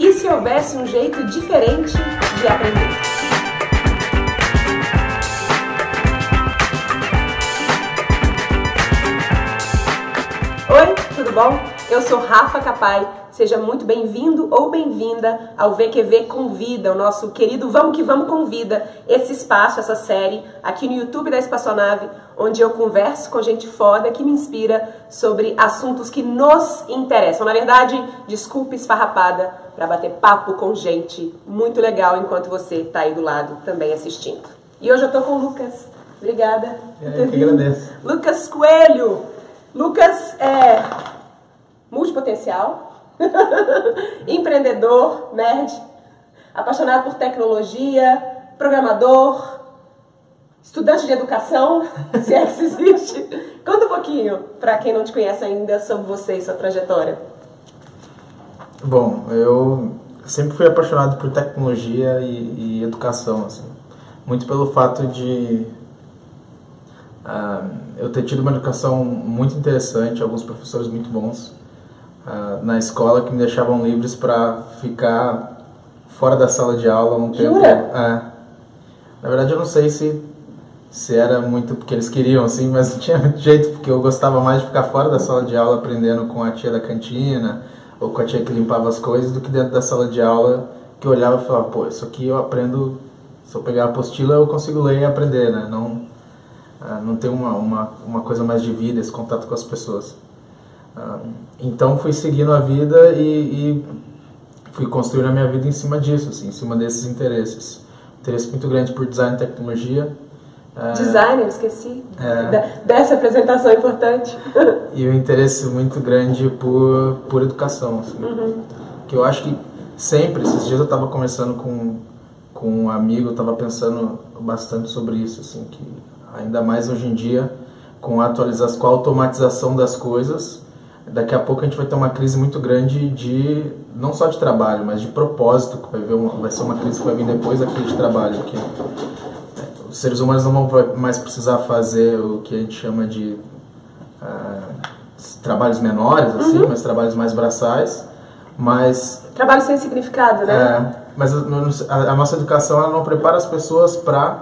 E se houvesse um jeito diferente de aprender? Oi, tudo bom? Eu sou Rafa Capai. Seja muito bem-vindo ou bem-vinda ao VQV Convida, o nosso querido Vamos que Vamos Convida, esse espaço, essa série aqui no YouTube da Espaçonave, onde eu converso com gente foda que me inspira sobre assuntos que nos interessam. Na verdade, desculpe esfarrapada para bater papo com gente muito legal enquanto você está aí do lado também assistindo. E hoje eu tô com o Lucas. Obrigada. É, eu que agradeço. Lucas Coelho. Lucas é multipotencial, empreendedor, nerd, apaixonado por tecnologia, programador, estudante de educação, se é que isso existe. Conta um pouquinho, para quem não te conhece ainda, sobre você e sua trajetória. Bom, eu sempre fui apaixonado por tecnologia e, e educação, assim. Muito pelo fato de uh, eu ter tido uma educação muito interessante, alguns professores muito bons uh, na escola que me deixavam livres para ficar fora da sala de aula um Jura? tempo. É. na verdade, eu não sei se se era muito porque eles queriam, assim, mas não tinha muito jeito, porque eu gostava mais de ficar fora da sala de aula aprendendo com a tia da cantina ou com a tia que limpava as coisas do que dentro da sala de aula que eu olhava e falava, pô, isso aqui eu aprendo, se eu pegar a apostila eu consigo ler e aprender, né? Não, ah, não tem uma, uma, uma coisa mais de vida, esse contato com as pessoas. Ah, então fui seguindo a vida e, e fui construindo a minha vida em cima disso, assim, em cima desses interesses. Interesse muito grande por design e tecnologia. Ah, Designer, esqueci É. dessa apresentação importante. e um interesse muito grande por, por educação. Assim. Que eu acho que sempre, esses dias eu estava conversando com, com um amigo, eu estava pensando bastante sobre isso, assim, que ainda mais hoje em dia, com a atualização, com a automatização das coisas, daqui a pouco a gente vai ter uma crise muito grande de, não só de trabalho, mas de propósito, que vai, ver uma, vai ser uma crise que vai vir depois da crise de trabalho, que os seres humanos não vão mais precisar fazer o que a gente chama de ah, trabalhos menores, assim, mas trabalhos mais braçais, mas Trabalho sem significado, né? é, mas a, a- a nossa educação ela não prepara as pessoas para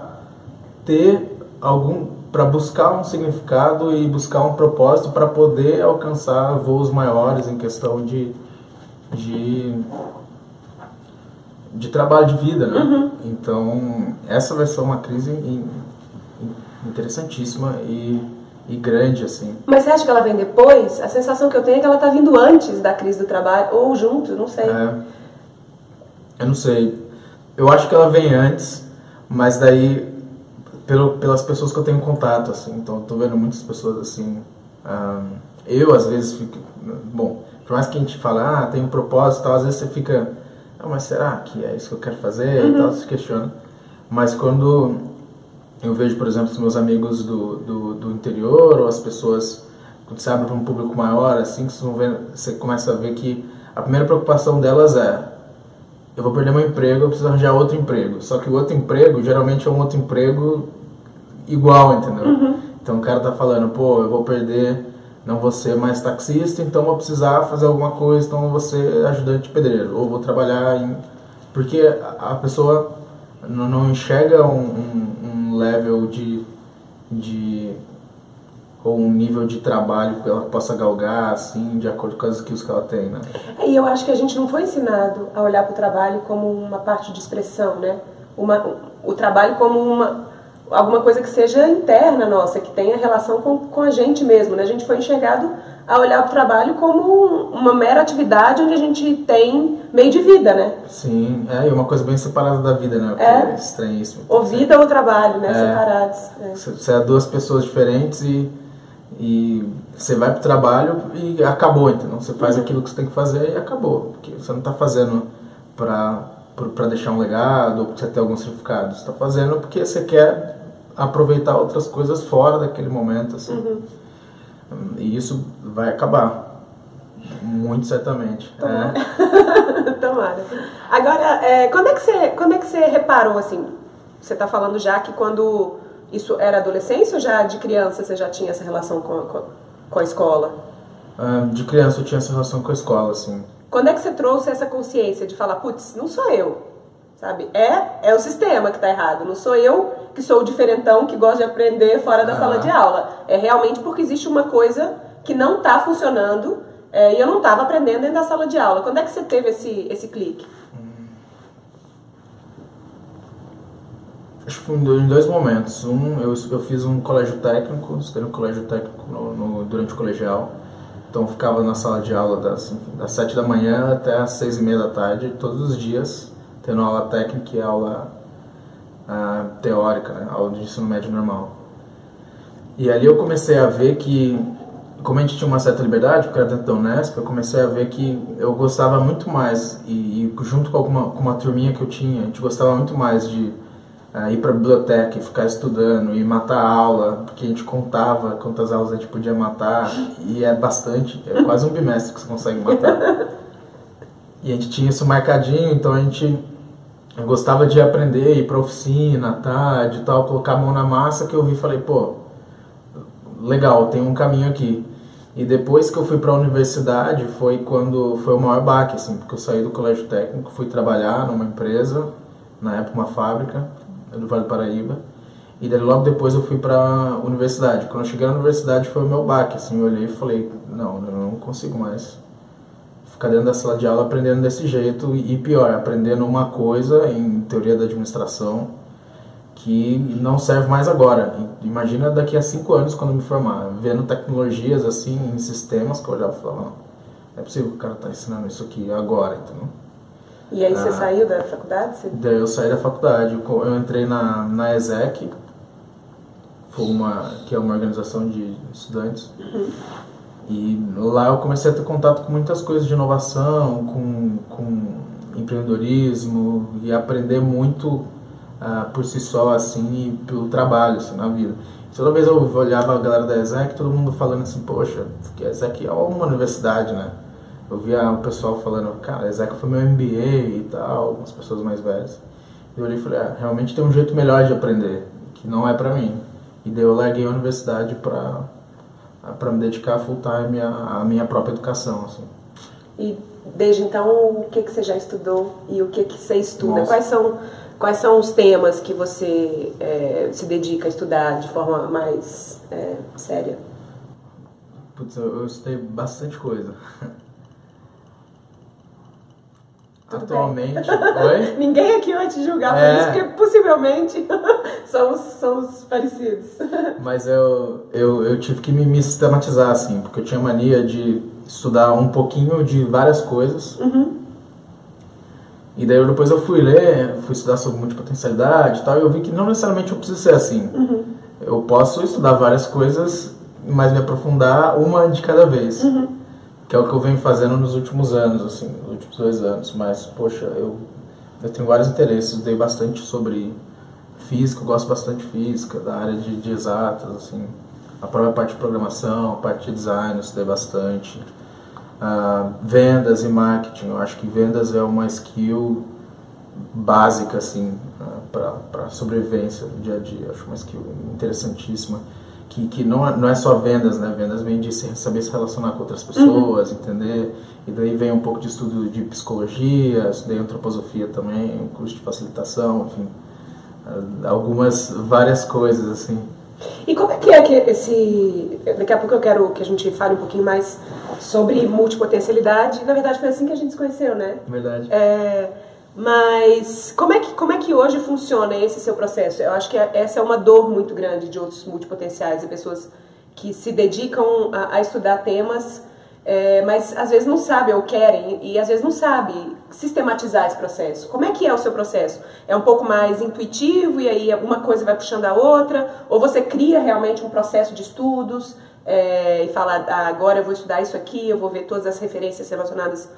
ter algum para buscar um significado e buscar um propósito para poder alcançar voos maiores em questão de de de trabalho de vida, né? Então essa vai ser uma crise in- in- interessantíssima e, e grande assim. Mas você acha que ela vem depois? A sensação que eu tenho é que ela tá vindo antes da crise do trabalho, ou junto, não sei. É, eu não sei. Eu acho que ela vem antes, mas daí pelo, pelas pessoas que eu tenho contato, assim. Então tô vendo muitas pessoas assim. ah, eu às vezes fico. Bom, por mais que a gente fale, ah, tem um propósito tal, às vezes você fica. Ah, mas será que é isso que eu quero fazer? E tal, se questiona. Mas quando eu vejo, por exemplo, os meus amigos do, do, do interior ou as pessoas, quando você abre para um público maior, assim, que ver, você começa a ver que a primeira preocupação delas é eu vou perder meu emprego, eu preciso arranjar outro emprego. Só que o outro emprego, geralmente é um outro emprego igual, entendeu? Então o cara tá falando, pô, eu vou perder, não vou ser mais taxista, então vou precisar fazer alguma coisa, então vou ser ajudante pedreiro, ou vou trabalhar em... Porque a pessoa não, não enxerga um, um, um level de, de... ou um nível de trabalho que ela possa galgar, assim, de acordo com as skills que ela tem, né? E eu acho que a gente não foi ensinado a olhar para o trabalho como uma parte de expressão, né? Uma, o trabalho como uma alguma coisa que seja interna nossa, que tenha relação com, com a gente mesmo, né? A gente foi enxergado a olhar para o trabalho como uma mera atividade onde a gente tem meio de vida, né? Sim, é, e uma coisa bem separada da vida, né? É. estranhíssimo. Ou vida ou trabalho, né? É. Separados. É. Você é duas pessoas diferentes e, e você vai pro trabalho e acabou, entendeu? Você faz aquilo que você tem que fazer e acabou. Porque você não tá fazendo pra, pra pra deixar um legado ou pra você ter algum significado. Você tá fazendo porque você quer aproveitar outras coisas fora daquele momento, assim. E isso vai acabar. Muito certamente. É. Tomara. Agora, é, quando, é que você, quando é que você reparou, assim, você está falando já que quando isso era adolescência ou já de criança você já tinha essa relação com, com, com a escola? Ah, de criança eu tinha essa relação com a escola, assim. Quando é que você trouxe essa consciência de falar, putz, não sou eu, sabe? É, é o sistema que está errado, não sou eu que sou o diferentão que gosta de aprender fora da sala de aula. É realmente porque existe uma coisa que não está funcionando é, e eu não estava aprendendo dentro da sala de aula. Quando é que você teve esse, esse clique? Acho que foi em dois momentos. Um, eu, eu fiz um colégio técnico, estudei no colégio técnico no, no, durante o colegial. Então eu ficava na sala de aula das, enfim, das sete da manhã até as seis e meia da tarde, todos os dias, tendo aula técnica e aula uh, teórica, né? aula de ensino médio normal. E ali eu comecei a ver que, como a gente tinha uma certa liberdade, porque era dentro da Unesp, eu comecei a ver que eu gostava muito mais, e, e junto com, alguma, com uma turminha que eu tinha, a gente gostava muito mais de uh, ir para a biblioteca e ficar estudando e matar a aula, porque a gente contava quantas aulas a gente podia matar, e é bastante, é quase um bimestre que você consegue matar. E a gente tinha isso marcadinho, então a gente gostava de aprender, ir para oficina, tarde tal, colocar a mão na massa, que eu vi e falei, pô, legal, tem um caminho aqui. E depois que eu fui para a universidade foi quando foi o maior baque, assim, porque eu saí do colégio técnico, fui trabalhar numa empresa, na época uma fábrica, do Vale do Paraíba. E daí logo depois eu fui para a universidade. Quando eu cheguei na universidade foi o meu baque, assim, eu olhei e falei, não, eu não consigo mais ficar dentro da sala de aula aprendendo desse jeito e pior, aprendendo uma coisa em teoria da administração que não serve mais agora. Imagina daqui a cinco anos quando me formar, vendo tecnologias assim em sistemas que eu olhava e falava, não, é possível que o cara está ensinando isso aqui agora, então e aí você ah, saiu da faculdade? Você... Daí eu saí da faculdade. Eu entrei na, na ESEC, foi uma, que é uma organização de estudantes. Uhum. E lá eu comecei a ter contato com muitas coisas de inovação, com, com empreendedorismo e aprender muito uh, por si só, assim, pelo trabalho, assim, na vida. Toda vez eu olhava a galera da ESEC, todo mundo falando assim, poxa, a ESEC é uma universidade, né? Eu via o pessoal falando, cara, Isaac foi meu MBA e tal, as pessoas mais velhas. E eu olhei e falei, ah, realmente tem um jeito melhor de aprender, que não é pra mim. E daí eu larguei a universidade pra, pra me dedicar full time à, à minha própria educação, assim. E desde então, o que, que você já estudou e o que, que você estuda? Quais são, quais são os temas que você é, se dedica a estudar de forma mais é, séria? Putz, eu, eu estudei bastante coisa. Tudo Atualmente. Oi? Ninguém aqui vai te julgar é. por isso, porque possivelmente somos, somos parecidos. Mas eu, eu, eu tive que me, me, sistematizar, assim, porque eu tinha mania de estudar um pouquinho de várias coisas. Uhum. E daí depois eu fui ler, fui estudar sobre multipotencialidade e tal, e eu vi que não necessariamente eu preciso ser assim. Uhum. Eu posso estudar várias coisas, mas me aprofundar uma de cada vez. Uhum que é o que eu venho fazendo nos últimos anos, assim, nos últimos dois anos. Mas, poxa, eu, eu tenho vários interesses, dei bastante sobre física, eu gosto bastante de física, da área de, de exatas, assim. A própria parte de programação, a parte de design, eu estudei bastante. Uh, vendas e marketing, eu acho que vendas é uma skill básica, assim, uh, para sobrevivência no dia a dia. Eu acho uma skill interessantíssima que, que não, é, não é só vendas, né? Vendas vem de saber se relacionar com outras pessoas, uhum. entender. E daí vem um pouco de estudo de psicologia, estudei antroposofia também, um curso de facilitação, enfim. Ah, algumas, várias coisas, assim. E como é que é que esse... Daqui a pouco eu quero que a gente fale um pouquinho mais sobre multipotencialidade. Na verdade foi assim que a gente se conheceu, né? Verdade. É mas como é, que, como é que hoje funciona esse seu processo? Eu acho que essa é uma dor muito grande de outros multipotenciais e pessoas que se dedicam a, a estudar temas, é, mas às vezes não sabem ou querem e às vezes não sabem sistematizar esse processo. Como é que é o seu processo? É um pouco mais intuitivo e aí uma coisa vai puxando a outra? Ou você cria realmente um processo de estudos é, e fala, ah, agora eu vou estudar isso aqui, eu vou ver todas as referências relacionadas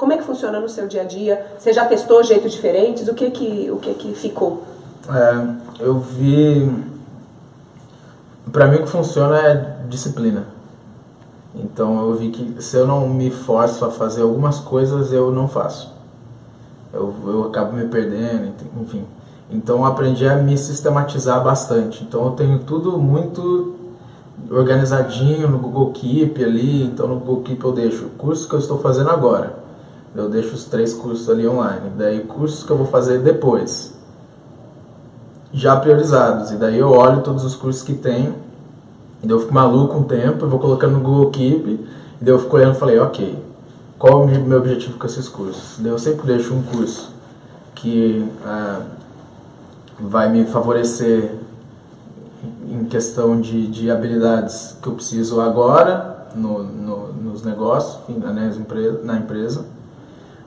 como é que funciona no seu dia a dia? Você já testou jeitos diferentes? O que que, o que, que ficou? É, eu vi... Para mim o que funciona é disciplina. Então eu vi que se eu não me forço a fazer algumas coisas, eu não faço. Eu, eu acabo me perdendo, enfim. Então aprendi a me sistematizar bastante. Então eu tenho tudo muito organizadinho no Google Keep ali. Então no Google Keep eu deixo o curso que eu estou fazendo agora Eu deixo os três cursos ali online. Daí, cursos que eu vou fazer depois, já priorizados. E daí eu olho todos os cursos que tem, e daí eu fico maluco um tempo, eu vou colocando no Google Keep, e daí eu fico olhando e falei, ok, qual é o meu objetivo com esses cursos? Daí eu sempre deixo um curso que ah, vai me favorecer em questão de, de habilidades que eu preciso agora no, no, nos negócios, enfim, na, empresa, na empresa.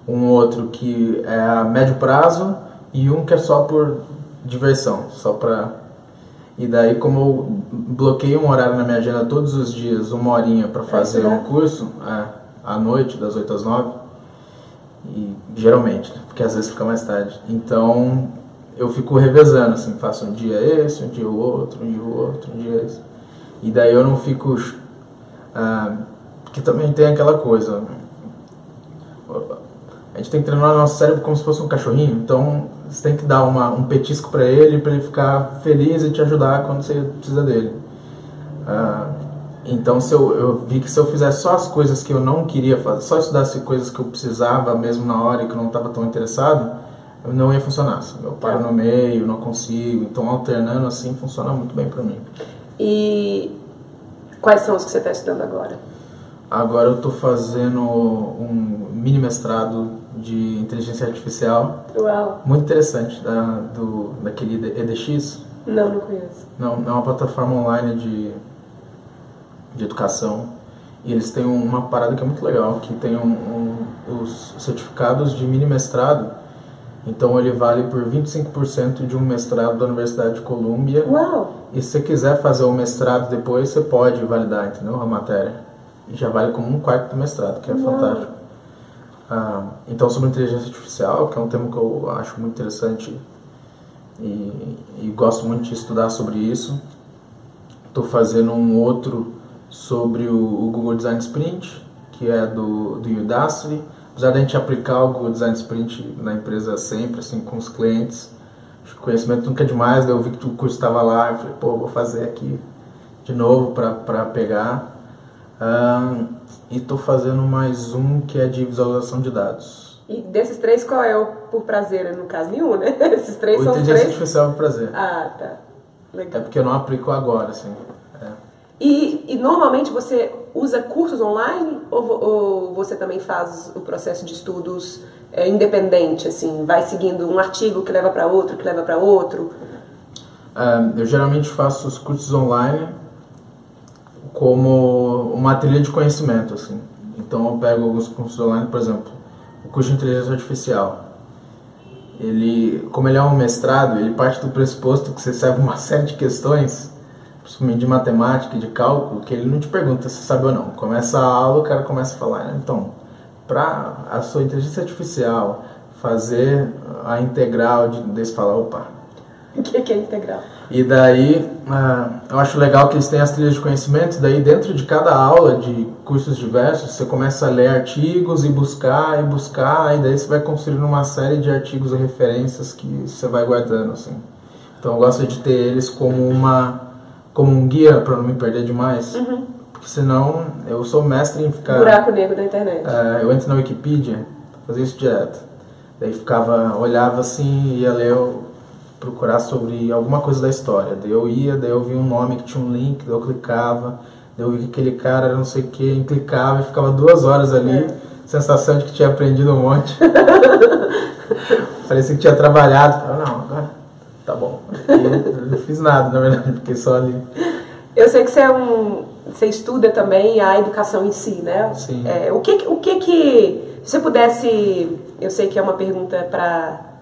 Um outro que é a médio prazo e um que é só por diversão, só para e daí como eu bloqueio um horário na minha agenda todos os dias, uma horinha para fazer um curso, é, à noite, das 8 às 9, e geralmente, porque às vezes fica mais tarde. Então eu fico revezando, assim, faço um dia esse, um dia o outro, um dia o outro, um dia esse. E daí eu não fico. Ah, porque também tem aquela coisa. A gente tem que treinar o nosso cérebro como se fosse um cachorrinho, então você tem que dar uma, um petisco para ele, para ele ficar feliz e te ajudar quando você precisa dele. Ah, então se eu, eu vi que se eu fizesse só as coisas que eu não queria fazer, só estudasse coisas que eu precisava mesmo na hora e que eu não estava tão interessado, não ia funcionar. Assim. Eu paro no meio, não consigo. Então, alternando assim, funciona muito bem para mim. E quais são os que você está estudando agora? Agora eu estou fazendo um mini mestrado de inteligência artificial. Uau! Muito interessante, da, do, daquele EDX. Não, não conheço. Não, é uma plataforma online de, de educação. E eles têm uma parada que é muito legal, que tem um, um, os certificados de mini mestrado então ele vale por 25% de um mestrado da Universidade de Colômbia. Uau! E se você quiser fazer o mestrado depois, você pode validar, entendeu? A matéria. E já vale como um quarto do mestrado, que é Uau. fantástico. Ah, então sobre inteligência artificial, que é um tema que eu acho muito interessante e, e gosto muito de estudar sobre isso. Estou fazendo um outro sobre o, o, Google Design Sprint, que é do, do Udacity apesar da gente aplicar o Design Sprint na empresa sempre, assim, com os clientes, acho que o conhecimento nunca é demais, eu vi que o curso estava lá, eu falei, pô, vou fazer aqui de novo para pegar. Um, e estou fazendo mais um que é de visualização de dados. E desses três, qual é o por prazer? No caso, nenhum, né? Esses três o são os três? artificial por prazer. Ah, tá. Legal. É porque eu não aplico agora, assim. É. E, e, normalmente você usa cursos online ou, ou, você também faz o processo de estudos é, independente, assim, vai seguindo um artigo que leva para outro, que leva para outro? É, eu geralmente faço os cursos online como uma trilha de conhecimento, assim. Então eu pego alguns cursos online, por exemplo, o curso de inteligência artificial. Ele, como ele é um mestrado, ele parte do pressuposto que você recebe uma série de questões principalmente de matemática, de cálculo, que ele não te pergunta se sabe ou não. Começa a aula, o cara começa a falar, né? então, para a sua inteligência artificial fazer a integral de desse falar, opa. O que, que é integral? E daí, uh, eu acho legal que eles têm as trilhas de conhecimento, daí dentro de cada aula de cursos diversos, você começa a ler artigos e buscar e buscar, e daí você vai construindo uma série de artigos e referências que você vai guardando, assim. Então eu gosto de ter eles como uma como um guia para não me perder demais. Uhum. Porque senão eu sou mestre em ficar. Buraco negro da internet. É, eu entro na Wikipedia, fazia isso direto. Daí ficava, olhava assim, ia ler, procurar sobre alguma coisa da história. Daí eu ia, daí eu via um nome que tinha um link, daí eu clicava, daí eu vi que aquele cara era não sei o que, clicava e ficava duas horas ali, é. sensação de que tinha aprendido um monte. Parecia que tinha trabalhado. Falava, não, agora tá bom. eu não fiz nada, na verdade, fiquei só ali. Eu sei que você é um. Você estuda também a educação em si, né? Sim. É, o que, o que que. Se você pudesse. Eu sei que é uma pergunta para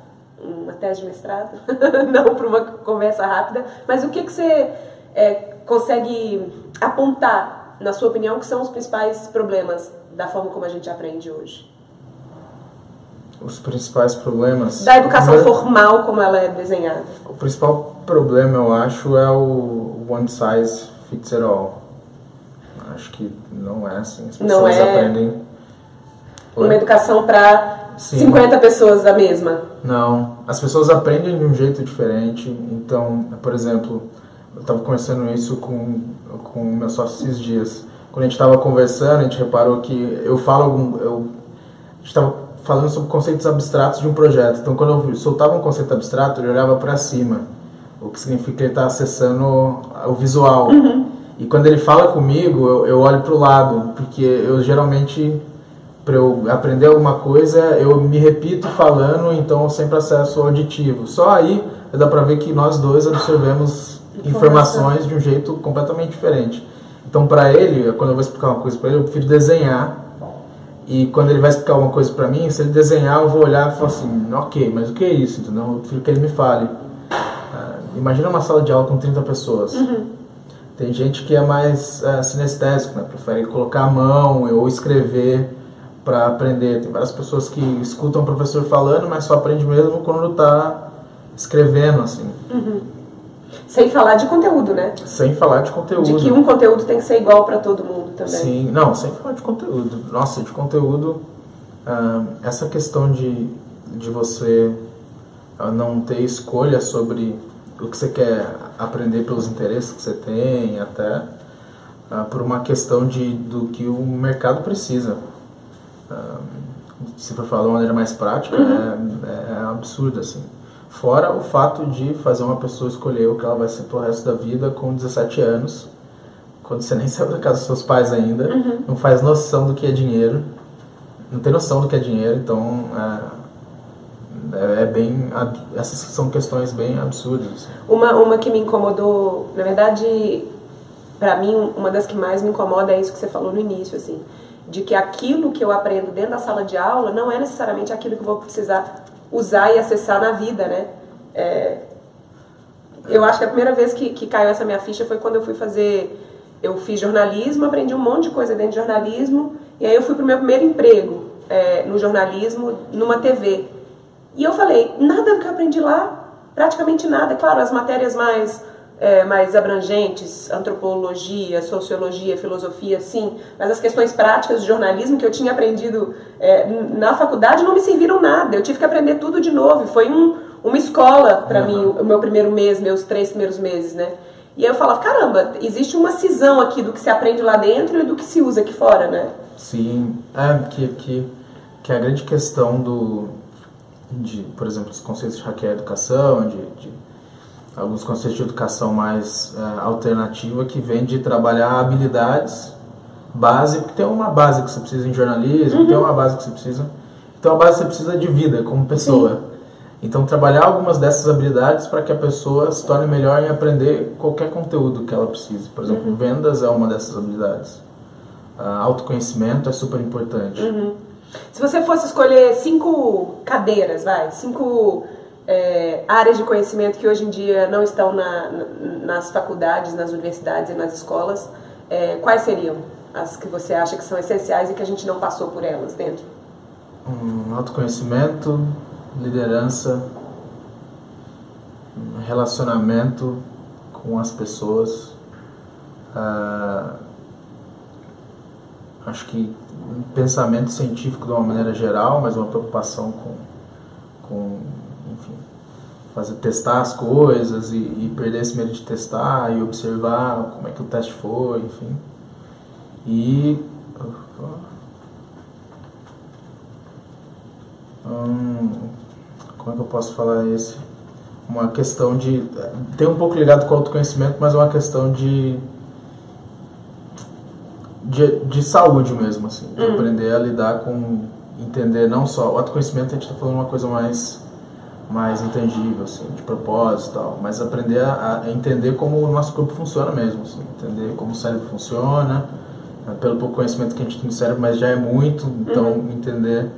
uma tese de mestrado, não para uma conversa rápida, mas o que, que você é, consegue apontar, na sua opinião, que são os principais problemas da forma como a gente aprende hoje? os principais problemas. Da educação primeiro, formal como ela é desenhada. O principal problema, eu acho, é o one size fits it all. Acho que não é assim. As pessoas não é aprendem. Uma educação para 50 pessoas a mesma. Não. As pessoas aprendem de um jeito diferente. Então, por exemplo, eu estava conversando isso com, com o meu sócio esses dias. Quando a gente estava conversando, a gente reparou que eu falo. Eu, a gente estava falando sobre conceitos abstratos de um projeto. Então, quando eu soltava um conceito abstrato, eu olhava para cima, o que significa que ele está acessando o visual. Uhum. E quando ele fala comigo, eu, eu olho para o lado, porque eu geralmente, para eu aprender alguma coisa, eu me repito falando, então eu sempre acesso auditivo. Só aí dá para ver que nós dois absorvemos informações de um jeito completamente diferente. Então, para ele, quando eu vou explicar uma coisa para ele, eu prefiro desenhar. E quando ele vai explicar uma coisa para mim, se ele desenhar, eu vou olhar e falar assim: ok, mas o que é isso? Entendeu? Eu prefiro que ele me fale. Uh, imagina uma sala de aula com 30 pessoas. Uhum. Tem gente que é mais uh, sinestésico, né? prefere colocar a mão ou escrever para aprender. Tem várias pessoas que escutam o professor falando, mas só aprende mesmo quando está escrevendo, assim. Uhum. Sem falar de conteúdo, né? Sem falar de conteúdo. De que um conteúdo tem que ser igual para todo mundo também. Sim, não, sem falar de conteúdo. Nossa, de conteúdo, essa questão de, de você uh, não ter escolha sobre o que você quer aprender pelos interesses que você tem, até uh, por uma questão de, do que o mercado precisa. Se for falar de uma maneira mais prática, uhum. é, é absurdo, assim. Fora o fato de fazer uma pessoa escolher o que ela vai ser pro resto da vida com 17 anos, quando você nem saiu da casa dos seus pais ainda, uhum. não faz noção do que é dinheiro, não tem noção do que é dinheiro, então é, é, é bem. Essas são questões bem absurdas. Assim. Uma, uma que me incomodou, na verdade, para mim, uma das que mais me incomoda é isso que você falou no início, assim, de que aquilo que eu aprendo dentro da sala de aula não é necessariamente aquilo que eu vou precisar usar e acessar na vida, né? É, eu acho que a primeira vez que, que caiu essa minha ficha foi quando eu fui fazer. Eu fiz jornalismo, aprendi um monte de coisa dentro de jornalismo, e aí eu fui para o meu primeiro emprego é, no jornalismo, numa TV. E eu falei, nada do que eu aprendi lá, praticamente nada. Claro, as matérias mais é, mais abrangentes, antropologia, sociologia, filosofia, sim, mas as questões práticas de jornalismo que eu tinha aprendido é, na faculdade não me serviram nada. Eu tive que aprender tudo de novo. Foi um, uma escola para uhum. mim o meu primeiro mês, meus três primeiros meses, né? E aí eu falava, caramba, existe uma cisão aqui do que se aprende lá dentro e do que se usa aqui fora, né? Sim, é que, que, que a grande questão do, de, por exemplo, os conceitos de hackear educação, de, de alguns conceitos de educação mais é, alternativa que vem de trabalhar habilidades base, porque tem uma base que você precisa em jornalismo, uhum. tem uma base que você precisa. Então a base você precisa de vida como pessoa. Sim. Então trabalhar algumas dessas habilidades para que a pessoa se torne melhor em aprender qualquer conteúdo que ela precise. Por exemplo, uhum. vendas é uma dessas habilidades. Uh, autoconhecimento é super importante. Uhum. Se você fosse escolher cinco cadeiras, vai, cinco é, áreas de conhecimento que hoje em dia não estão na, nas faculdades, nas universidades e nas escolas, é, quais seriam as que você acha que são essenciais e que a gente não passou por elas dentro? Um, autoconhecimento, liderança, relacionamento com as pessoas. Uh, acho que um pensamento científico de uma maneira geral, mas uma preocupação com, com fazer testar as coisas e, e, perder esse medo de testar e observar como é que o teste foi, enfim. E hum, como é que eu posso falar esse? Uma questão de tem um pouco ligado com o autoconhecimento, mas é uma questão de de, de saúde mesmo, assim, de hum. aprender a lidar com entender não só o autoconhecimento a gente está falando uma coisa mais mais intangível, assim, de propósito e tal, mas aprender a, a, entender como o nosso corpo funciona mesmo, assim, entender como o cérebro funciona, né, pelo pouco conhecimento que a gente tem do cérebro, mas já é muito, então uhum. entender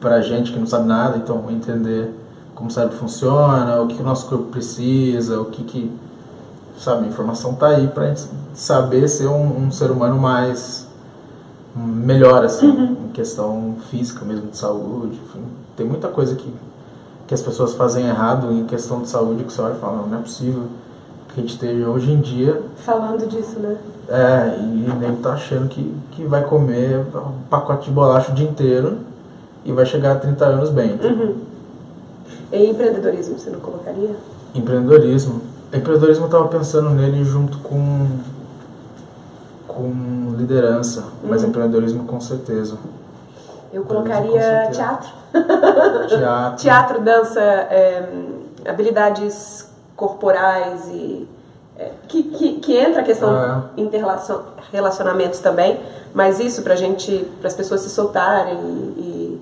pra gente que não sabe nada, então entender como o cérebro funciona, o que, que o nosso corpo precisa, o que que, sabe, a informação tá aí pra gente saber ser um, um ser humano mais melhor, assim, uhum. em questão física mesmo, de saúde, enfim, tem muita coisa que que as pessoas fazem errado em questão de saúde, que você olha e fala, não, é possível que a gente esteja hoje em dia... Falando disso, né? É, e nem tá achando que, que vai comer um pacote de bolacha o dia inteiro e vai chegar a 30 anos bem. Uhum. E empreendedorismo, você não colocaria? Empreendedorismo. Empreendedorismo eu estava pensando nele junto com, com liderança, mas uhum. empreendedorismo com certeza. Eu colocaria teatro. Teatro. Teatro, dança, é, habilidades corporais e. é, que, que, que entra a questão Ah. interrelacion- relacionamentos também, mas isso pra gente, para as pessoas se soltarem e,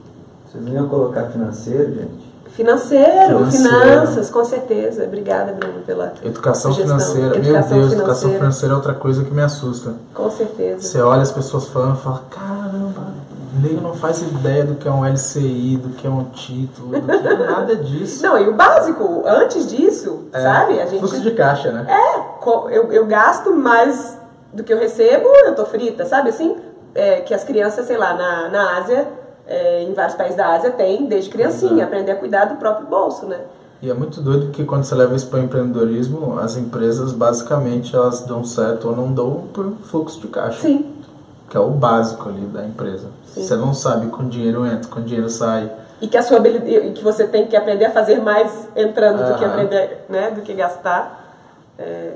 Vocês não iam colocar financeiro, gente? financeiro, Financeiro. finanças, com certeza. Obrigada, Bruno, pela Educação sugestão. financeira. Meu Educação Deus, educação financeira. financeira é outra coisa que me assusta. Com certeza. Você olha as pessoas falando e fala, caramba, o nego não faz ideia do que é um LCI, do que é um título, do que é nada disso. Não, e o básico, antes disso, É, sabe? A gente Fluxo de caixa, né? É, eu, eu gasto mais do que eu recebo, eu tô frita, sabe assim? É, que as crianças, sei lá, na, na Ásia, é, em vários países da Ásia, tem desde criancinha, aprender a cuidar do próprio bolso, né? E é muito doido que quando você leva isso para o empreendedorismo, as empresas basicamente elas dão certo ou não dão por fluxo de caixa. Sim. Que é o básico ali da empresa. Sim. Você não sabe quando dinheiro entra, quando dinheiro sai. E que a sua habilidade, que você tem que aprender a fazer mais entrando do que aprender, né? Do que gastar. É.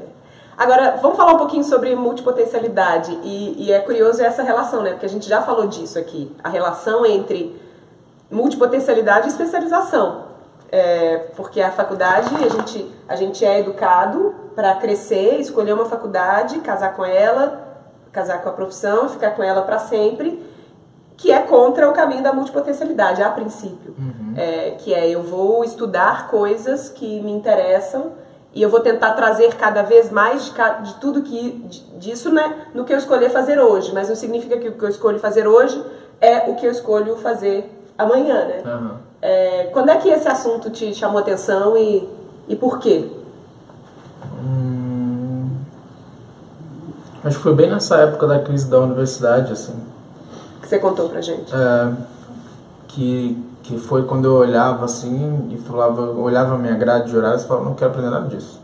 Agora, vamos falar um pouquinho sobre multipotencialidade. E, e é curioso essa relação, né? Porque a gente já falou disso aqui. A relação entre multipotencialidade e especialização. É, porque a faculdade, a gente, a gente é educado para crescer, escolher uma faculdade, casar com ela, casar com a profissão, ficar com ela para sempre, que é contra o caminho da multipotencialidade, a princípio. É, que é eu vou estudar coisas que me interessam e eu vou tentar trazer cada vez mais de, de tudo que de- disso né, no que eu escolher fazer hoje. Mas não significa que o que eu escolho fazer hoje é o que eu escolho fazer amanhã, né? Aham. É, quando é que esse assunto te chamou atenção e, e por quê? Hum, acho que foi bem nessa época da crise da universidade, assim. Que você contou pra gente? É, que, que foi quando eu olhava assim e falava, olhava a minha grade de horários e falava, não quero aprender nada disso.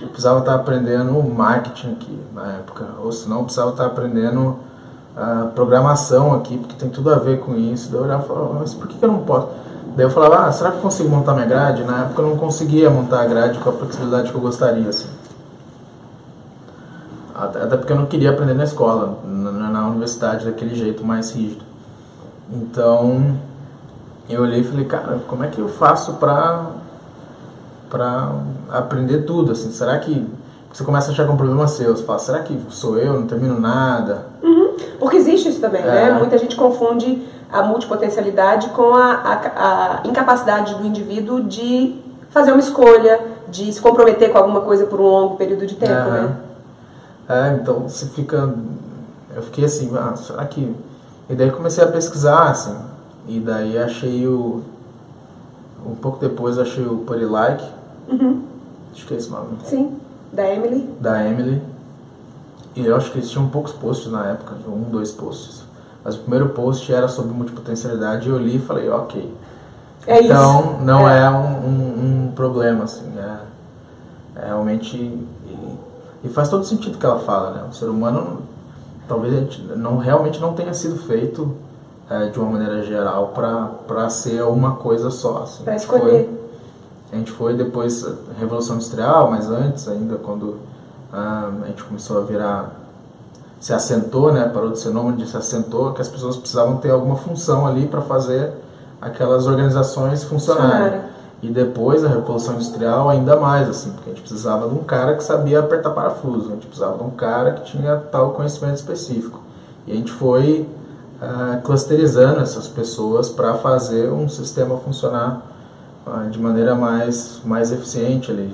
Eu precisava estar aprendendo marketing aqui na época, ou senão eu precisava estar aprendendo ah, programação aqui, porque tem tudo a ver com isso. Daí eu olhava e falava, mas por que, que eu não posso? Daí eu falava, ah, será que eu consigo montar minha grade? Na época eu não conseguia montar a grade com a flexibilidade que eu gostaria, assim. Até até porque eu não queria aprender na escola, na, na universidade, daquele jeito mais rígido. Então, eu olhei e falei, cara, como é que eu faço pra, pra aprender tudo, assim? Será que... Você começa a achar que é um problema seu, você fala, será que sou eu, não termino nada? Porque existe isso também, É. né? Muita gente confunde a multipotencialidade com a, a- a incapacidade do indivíduo de fazer uma escolha, de se comprometer com alguma coisa por um longo período de tempo, Aham. né? É, então você fica. Eu fiquei assim, ah, será que. E daí comecei a pesquisar, assim. E daí achei o. Um pouco depois achei o Putty Like. Acho que é esse nome. Sim, da Emily. Da Emily. E eu acho que eles tinham poucos posts na época, um, dois posts. Mas o primeiro post era sobre multipotencialidade e eu li e falei, ok. É isso. então não É. é, um, um- um problema, assim. É, é realmente. E, faz todo sentido que ela fala, né? O ser humano talvez não, realmente não tenha sido feito é, de uma maneira geral para ser uma coisa só. Assim. Pra A gente foi- escolher. a gente foi depois da Revolução Industrial, mas antes ainda, quando ah, a gente começou a virar. se assentou, né? Parou de ser nômade, se assentou, que as pessoas precisavam ter alguma função ali para fazer aquelas organizações funcionarem. Funcionarem. E depois da Revolução Industrial, ainda mais, assim, porque a gente precisava de um cara que sabia apertar parafuso, a gente precisava de um cara que tinha tal conhecimento específico. E a gente foi ah, clusterizando essas pessoas para fazer um sistema funcionar ah, de maneira mais, mais eficiente ali,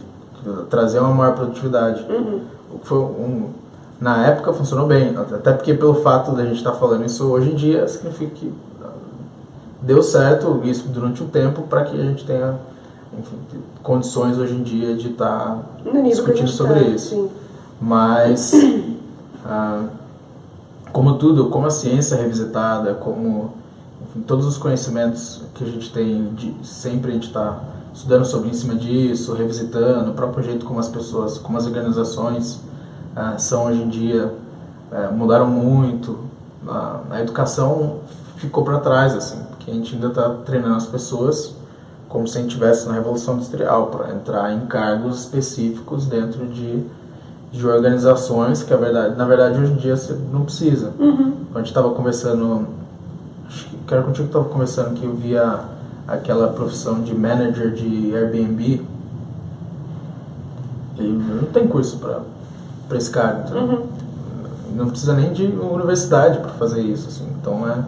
trazer uma maior produtividade. O que Foi um, na época funcionou bem, até porque pelo fato da gente estar falando isso hoje em dia, significa que deu certo isso durante um tempo para que a gente tenha enfim, condições hoje em dia de estar a discutindo gente sobre tá, isso. sim. Mas, ah, como tudo, como a ciência é revisitada, como enfim, todos os conhecimentos que a gente tem, de, sempre a gente está estudando sobre em cima disso, revisitando, o próprio jeito como as pessoas, como as organizações ah, são hoje em dia, eh, mudaram muito. A, a educação ficou para trás, assim, porque a gente ainda está treinando as pessoas como se a gente estivesse na Revolução Industrial, para entrar em cargos específicos dentro de, de organizações que, a verdade, na verdade, hoje em dia você não precisa. Uhum. A gente estava conversando acho que, que era contigo que estava conversando que eu via aquela profissão de manager de Airbnb. E não tem curso para esse cargo, entendeu? Uhum. Não precisa nem de universidade para fazer isso, assim. Então é,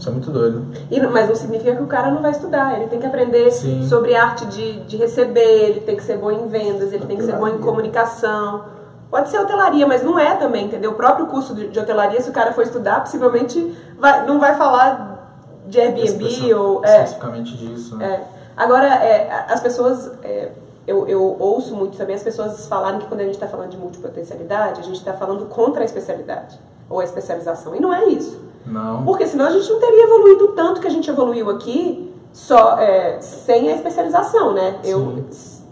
isso é muito doido. E, mas não significa que o cara não vai estudar. Ele tem que aprender Sim. sobre arte de, de receber, ele tem que ser bom em vendas, ele tem que ser bom em comunicação. Pode ser hotelaria, mas não é também, entendeu? O próprio curso de, de hotelaria, se o cara for estudar, possivelmente vai- não vai falar de Airbnb ou... É, Especificamente disso, né? é. Agora, é, as pessoas. é, eu, eu ouço muito também as pessoas falarem que quando a gente está falando de multipotencialidade, a gente está falando contra a especialidade ou a especialização. E não é isso. Não. Porque senão a gente não teria evoluído tanto que a gente evoluiu aqui só é, sem a especialização, né? Eu,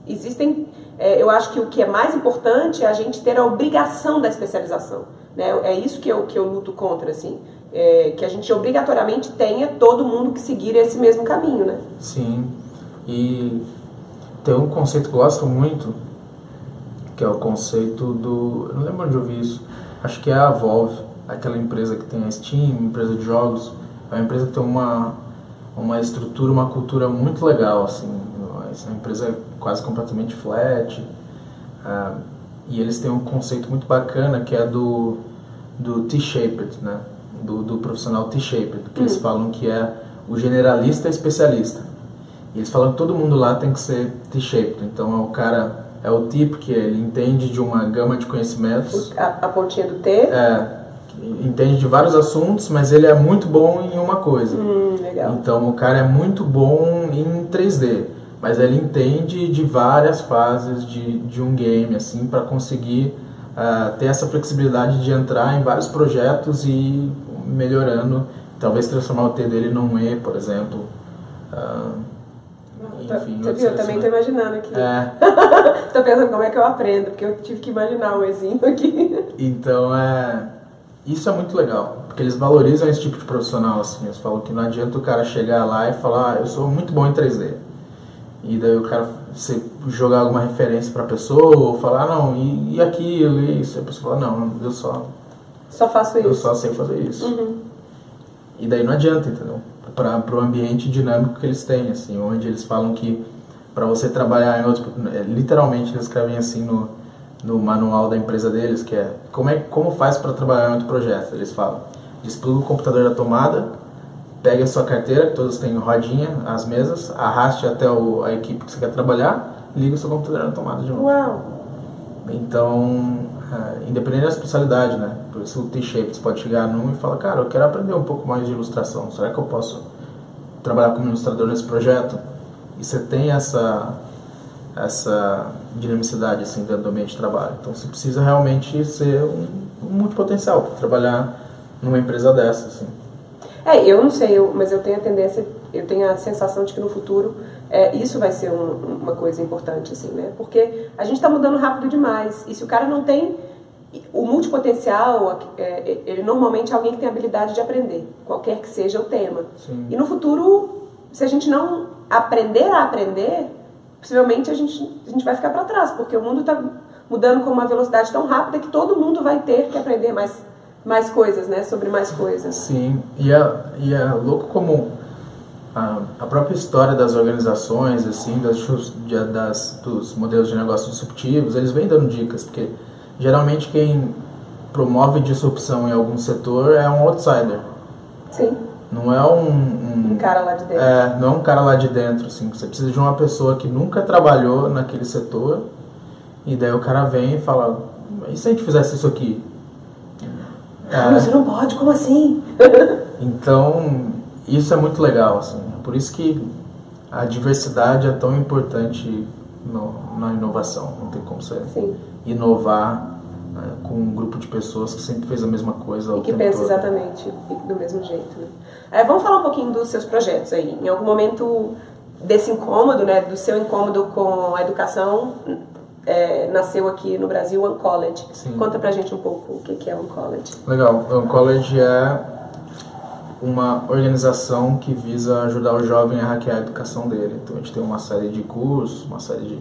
existem, é, eu acho que o que é mais importante é a gente ter a obrigação da especialização. Né? É isso que eu, que eu luto contra, assim. É, que a gente obrigatoriamente tenha todo mundo que seguir esse mesmo caminho, né? Sim. E tem um conceito que eu gosto muito, que é o conceito do. Eu não lembro onde eu vi isso. Acho que é a Valve, aquela empresa que tem a Steam, empresa de jogos. É uma empresa que tem uma, uma estrutura, uma cultura muito legal, assim. Essa empresa é quase completamente flat. ah, e eles têm um conceito muito bacana que é do, do T-shaped, né? Do, do profissional T-shaped, que eles falam que é o generalista especialista. E eles falam que todo mundo lá tem que ser T-shaped. Então é o cara, é o tipo que ele entende de uma gama de conhecimentos, A, a pontinha do T. é, entende de vários assuntos, mas ele é muito bom em uma coisa. Hum. Então o cara é muito bom em 3D, mas ele entende de várias fases de, de um game assim para conseguir ah, ter essa flexibilidade de entrar em vários projetos e melhorando, talvez transformar o T dele num E, por exemplo. Ah, enfim, Você viu? Eu também tô relacionamentos. imaginando aqui. É, tô pensando como é que eu aprendo, porque eu tive que imaginar o Ezinho aqui. então é isso é muito legal, porque eles valorizam esse tipo de profissional assim. Eles falam que não adianta o cara chegar lá e falar, ah, eu sou muito bom em 3D. E daí o cara você jogar alguma referência pra pessoa ou falar, ah, não, e, e aquilo, e isso. E a pessoa fala, não, eu só, Só faço eu isso. só sei fazer isso. Uhum. E daí não adianta, entendeu? Para o ambiente dinâmico que eles têm, assim, onde eles falam que para você trabalhar em outros, é, literalmente eles escrevem assim no, no manual da empresa deles, que é como é como faz para trabalhar em outro projeto. Eles falam, despluga o computador da tomada, pegue a sua carteira, que todos têm rodinha, as mesas, arraste até o, a equipe que você quer trabalhar, liga o seu computador na tomada de novo. Uau! Então, ah, independente da especialidade, né? Por isso o T-shape, você pode chegar num e falar, cara, eu quero aprender um pouco mais de ilustração. Será que eu posso trabalhar como ilustrador nesse projeto? E você tem essa essa dinamicidade assim dentro do ambiente de trabalho. Então, você precisa realmente ser um, um multipotencial para trabalhar numa empresa dessa, assim. É, eu não sei, eu- mas eu tenho a tendência, eu tenho a sensação de que no futuro é, isso vai ser um- uma coisa importante, assim, né? Porque a gente está mudando rápido demais. E se o cara não tem o multipotencial, é, ele normalmente é alguém que tem habilidade de aprender, qualquer que seja o tema. Sim. E no futuro, se a gente não aprender a aprender, possivelmente a gente, a gente vai ficar para trás, porque o mundo está mudando com uma velocidade tão rápida que todo mundo vai ter que aprender mais, mais coisas, né? Sobre mais coisas. Sim, e é, e é louco como a, a própria história das organizações, assim, das, das, dos modelos de negócio disruptivos, eles vêm dando dicas, porque geralmente quem promove disrupção em algum setor é um outsider, Sim, não é um... um um cara lá de dentro. é, não é um cara lá de dentro, assim, você precisa de uma pessoa que nunca trabalhou naquele setor, e daí o cara vem e fala, e se a gente fizesse isso aqui? Ah, mas você não pode, como assim? Então, isso é muito legal, assim. Por isso que a diversidade é tão importante no- na inovação. Não tem como você Sim. inovar né, com um grupo de pessoas que sempre fez a mesma coisa E que tempo pensa todo. exatamente do mesmo jeito. Né? É, vamos falar um pouquinho dos seus projetos aí. Em algum momento desse incômodo, né, do seu incômodo com a educação, é, nasceu aqui no Brasil o Uncollege. Sim. Conta pra gente um pouco o que é o Uncollege. Legal. O College é uma organização que visa ajudar o jovem a hackear a educação dele. Então a gente tem uma série de cursos, uma série de,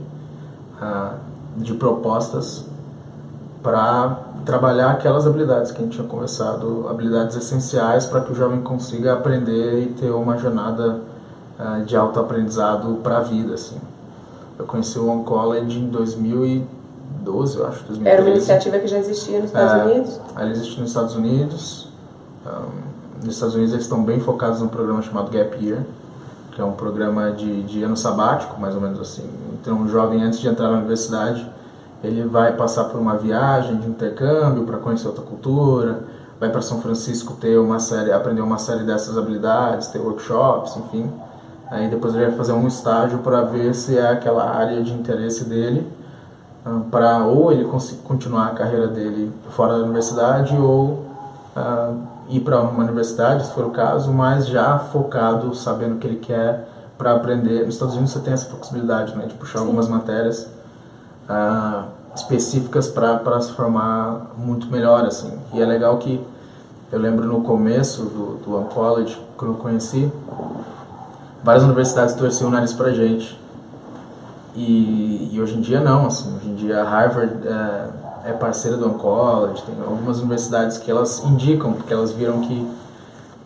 ah, de propostas para trabalhar aquelas habilidades que a gente tinha conversado, habilidades essenciais para que o jovem consiga aprender e ter uma jornada uh, de autoaprendizado para a vida, assim. Eu conheci o One College em 2012, eu acho, 2013. Era uma iniciativa que já existia nos Estados É, Unidos? Ela existe nos Estados Unidos. Um, nos Estados Unidos eles estão bem focados num programa chamado Gap Year, que é um programa de, de ano sabático, mais ou menos assim. Então, um jovem, antes de entrar na universidade, ele vai passar por uma viagem de intercâmbio para conhecer outra cultura, vai para São Francisco ter uma série, aprender uma série dessas habilidades, ter workshops, enfim. Aí depois ele vai fazer um estágio para ver se é aquela área de interesse dele, para ou ele conseguir continuar a carreira dele fora da universidade ou ah, ir para uma universidade, se for o caso, mas já focado, sabendo o que ele quer para aprender. Nos Estados Unidos você tem essa flexibilidade, né, de puxar algumas matérias ah, específicas para se formar muito melhor, assim. E é legal que eu lembro no começo do, do One College, quando eu conheci, várias universidades torciam o nariz pra gente. E, e hoje em dia não, assim, hoje em dia Harvard é, é parceira do One College, tem algumas universidades que elas indicam, porque elas viram que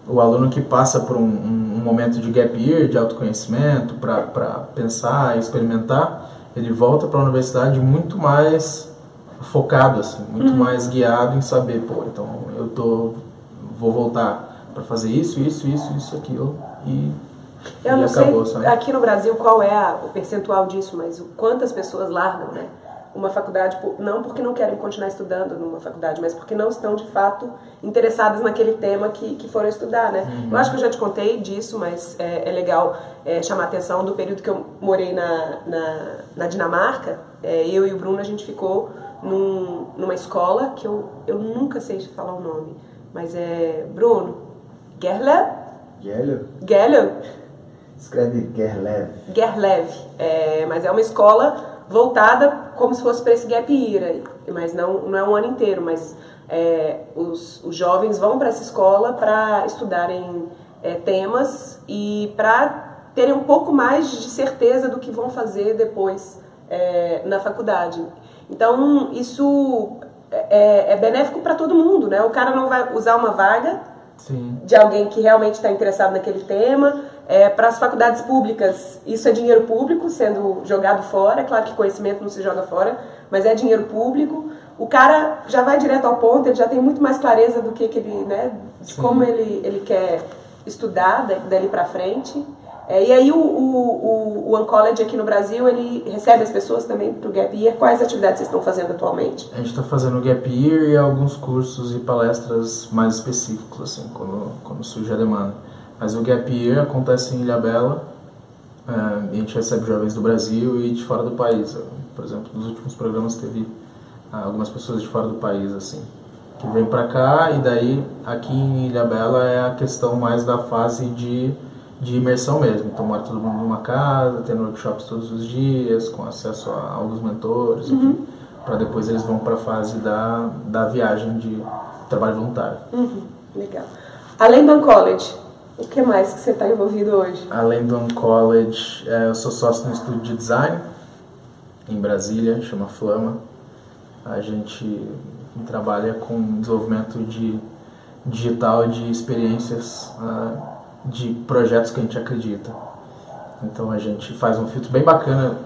o aluno que passa por um, um, um momento de gap year, de autoconhecimento, para pensar experimentar, ele volta para a universidade muito mais focado, assim, muito mais guiado em saber, pô, então eu tô, vou voltar para fazer isso, isso, isso, isso, aquilo, e Eu e não acabou, sei sabe? aqui no Brasil qual é a- o percentual disso, mas o- quantas pessoas largam, né? Uma faculdade, não porque não querem continuar estudando numa faculdade, mas porque não estão de fato interessadas naquele tema que, que foram estudar, né? Uhum. Eu acho que eu já te contei disso, mas é, é legal é, chamar a atenção do período que eu morei na, na, na Dinamarca. É, eu e o Bruno, a gente ficou num, numa escola que eu, eu nunca sei falar o nome, mas é Bruno Gerlev? Gerlev? Escreve Gerlev. Gerlev, é, mas é uma escola voltada como se fosse para esse gap year, mas não, não é um ano inteiro, mas é, os, os jovens vão para essa escola para estudarem é, temas e para terem um pouco mais de certeza do que vão fazer depois é, na faculdade. Então, isso é, é benéfico para todo mundo, né? O cara não vai usar uma vaga Sim. de alguém que realmente está interessado naquele tema. É, para as faculdades públicas, isso é dinheiro público sendo jogado fora. É claro que conhecimento não se joga fora, mas é dinheiro público. O cara já vai direto ao ponto, ele já tem muito mais clareza do que, que ele, né, de como ele, ele quer estudar da- dali para frente. É, e aí o, o, o, o One College aqui no Brasil, ele recebe as pessoas também para o Gap Year. Quais atividades vocês estão fazendo atualmente? A gente está fazendo o Gap Year e alguns cursos e palestras mais específicos, assim, quando, quando surge a demanda. Mas o Gap Year acontece em Ilhabela eh, e a gente recebe jovens do Brasil e de fora do país. Por exemplo, nos últimos programas teve ah, algumas pessoas de fora do país, assim, que vêm para cá e daí aqui em Ilhabela é a questão mais da fase de, de imersão mesmo. Então mora todo mundo numa casa, tendo workshops todos os dias, com acesso a alguns mentores, enfim, para depois eles vão para a fase da, da viagem de trabalho voluntário. Uhum, legal. Além do College, o que mais que você está envolvido hoje? Além do On College, eh, eu sou sócio no estúdio de design em Brasília, chama Flama. A gente trabalha com desenvolvimento de digital de experiências ah, de projetos que a gente acredita. Então a gente faz um filtro bem bacana.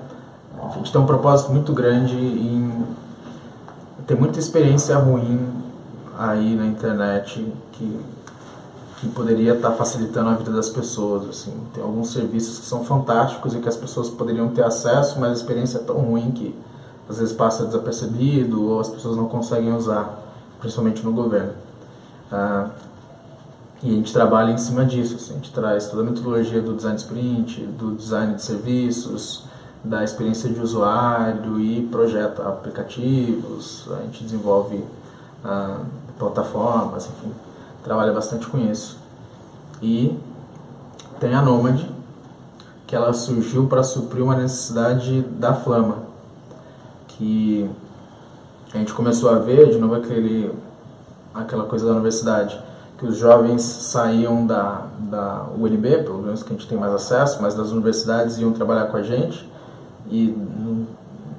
A gente tem um propósito muito grande em ter muita experiência ruim aí na internet que que poderia estar facilitando a vida das pessoas, assim. Tem alguns serviços que são fantásticos e que as pessoas poderiam ter acesso, mas a experiência é tão ruim que às vezes passa desapercebido ou as pessoas não conseguem usar, principalmente no governo. Ah, e a gente trabalha em cima disso, assim. a gente traz toda a metodologia do design sprint, do design de serviços, da experiência de usuário e projeta aplicativos, a gente desenvolve ah, plataformas, enfim, trabalha bastante com isso. E tem a Nomad, que ela surgiu para suprir uma necessidade da Flama, que a gente começou a ver, de novo aquele, aquela coisa da universidade, que os jovens saíam da, da UNB, pelo menos que a gente tem mais acesso, mas das universidades iam trabalhar com a gente, e hum,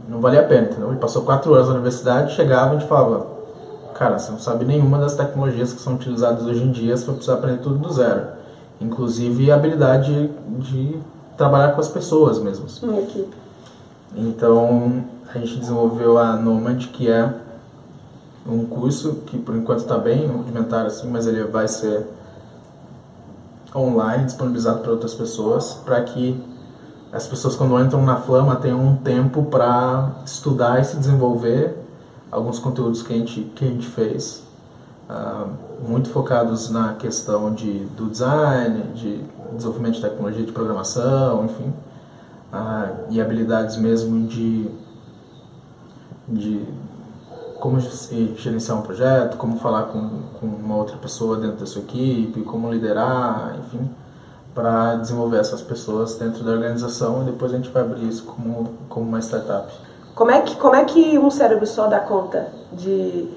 não valia a pena, entendeu? Ele passou quatro horas na universidade, chegava e a gente falava, cara, você não sabe nenhuma das tecnologias que são utilizadas hoje em dia, você vai precisar aprender tudo do zero. Inclusive a habilidade de trabalhar com as pessoas mesmo. assim. Uma equipe. Então a gente desenvolveu a Nomad, que é um curso que por enquanto está bem rudimentar assim, mas ele vai ser online, disponibilizado para outras pessoas, para que as pessoas quando entram na Flama tenham um tempo para estudar e se desenvolver alguns conteúdos que a gente, que a gente fez, ah, muito focados na questão de, do design, de desenvolvimento de tecnologia de programação, enfim, ah, e habilidades mesmo de, de como gerenciar um projeto, como falar com, com uma outra pessoa dentro da sua equipe, como liderar, enfim, para desenvolver essas pessoas dentro da organização e depois a gente vai abrir isso como, como uma startup. Como é que, como é que um cérebro só dá conta de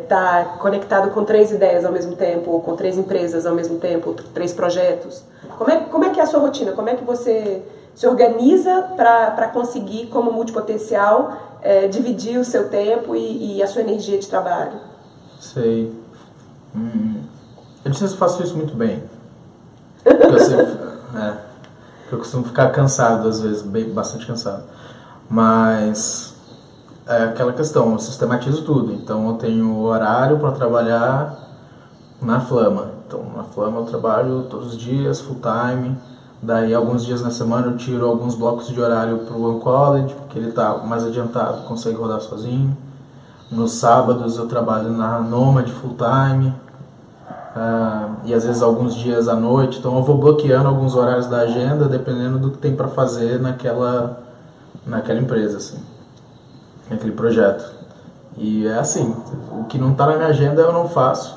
estar conectado com três ideias ao mesmo tempo, ou com três empresas ao mesmo tempo, três projetos? Como é, como é que é a sua rotina? Como é que você se organiza para conseguir, como multipotencial, é, dividir o seu tempo e, e, a sua energia de trabalho? Sei. Hum. Eu não sei se faço isso muito bem. Porque eu, sempre, é, eu costumo ficar cansado, às vezes, bem, bastante cansado. Mas é aquela questão, eu sistematizo tudo. Então eu tenho horário para trabalhar na Flama. Então na Flama eu trabalho todos os dias, full time. Daí alguns dias na semana eu tiro alguns blocos de horário para o One College, porque ele está mais adiantado, consegue rodar sozinho. Nos sábados eu trabalho na Nomad full time. Uh, e às vezes alguns dias à noite, então eu vou bloqueando alguns horários da agenda dependendo do que tem para fazer naquela naquela empresa assim, naquele projeto. E é assim, o que não está na minha agenda eu não faço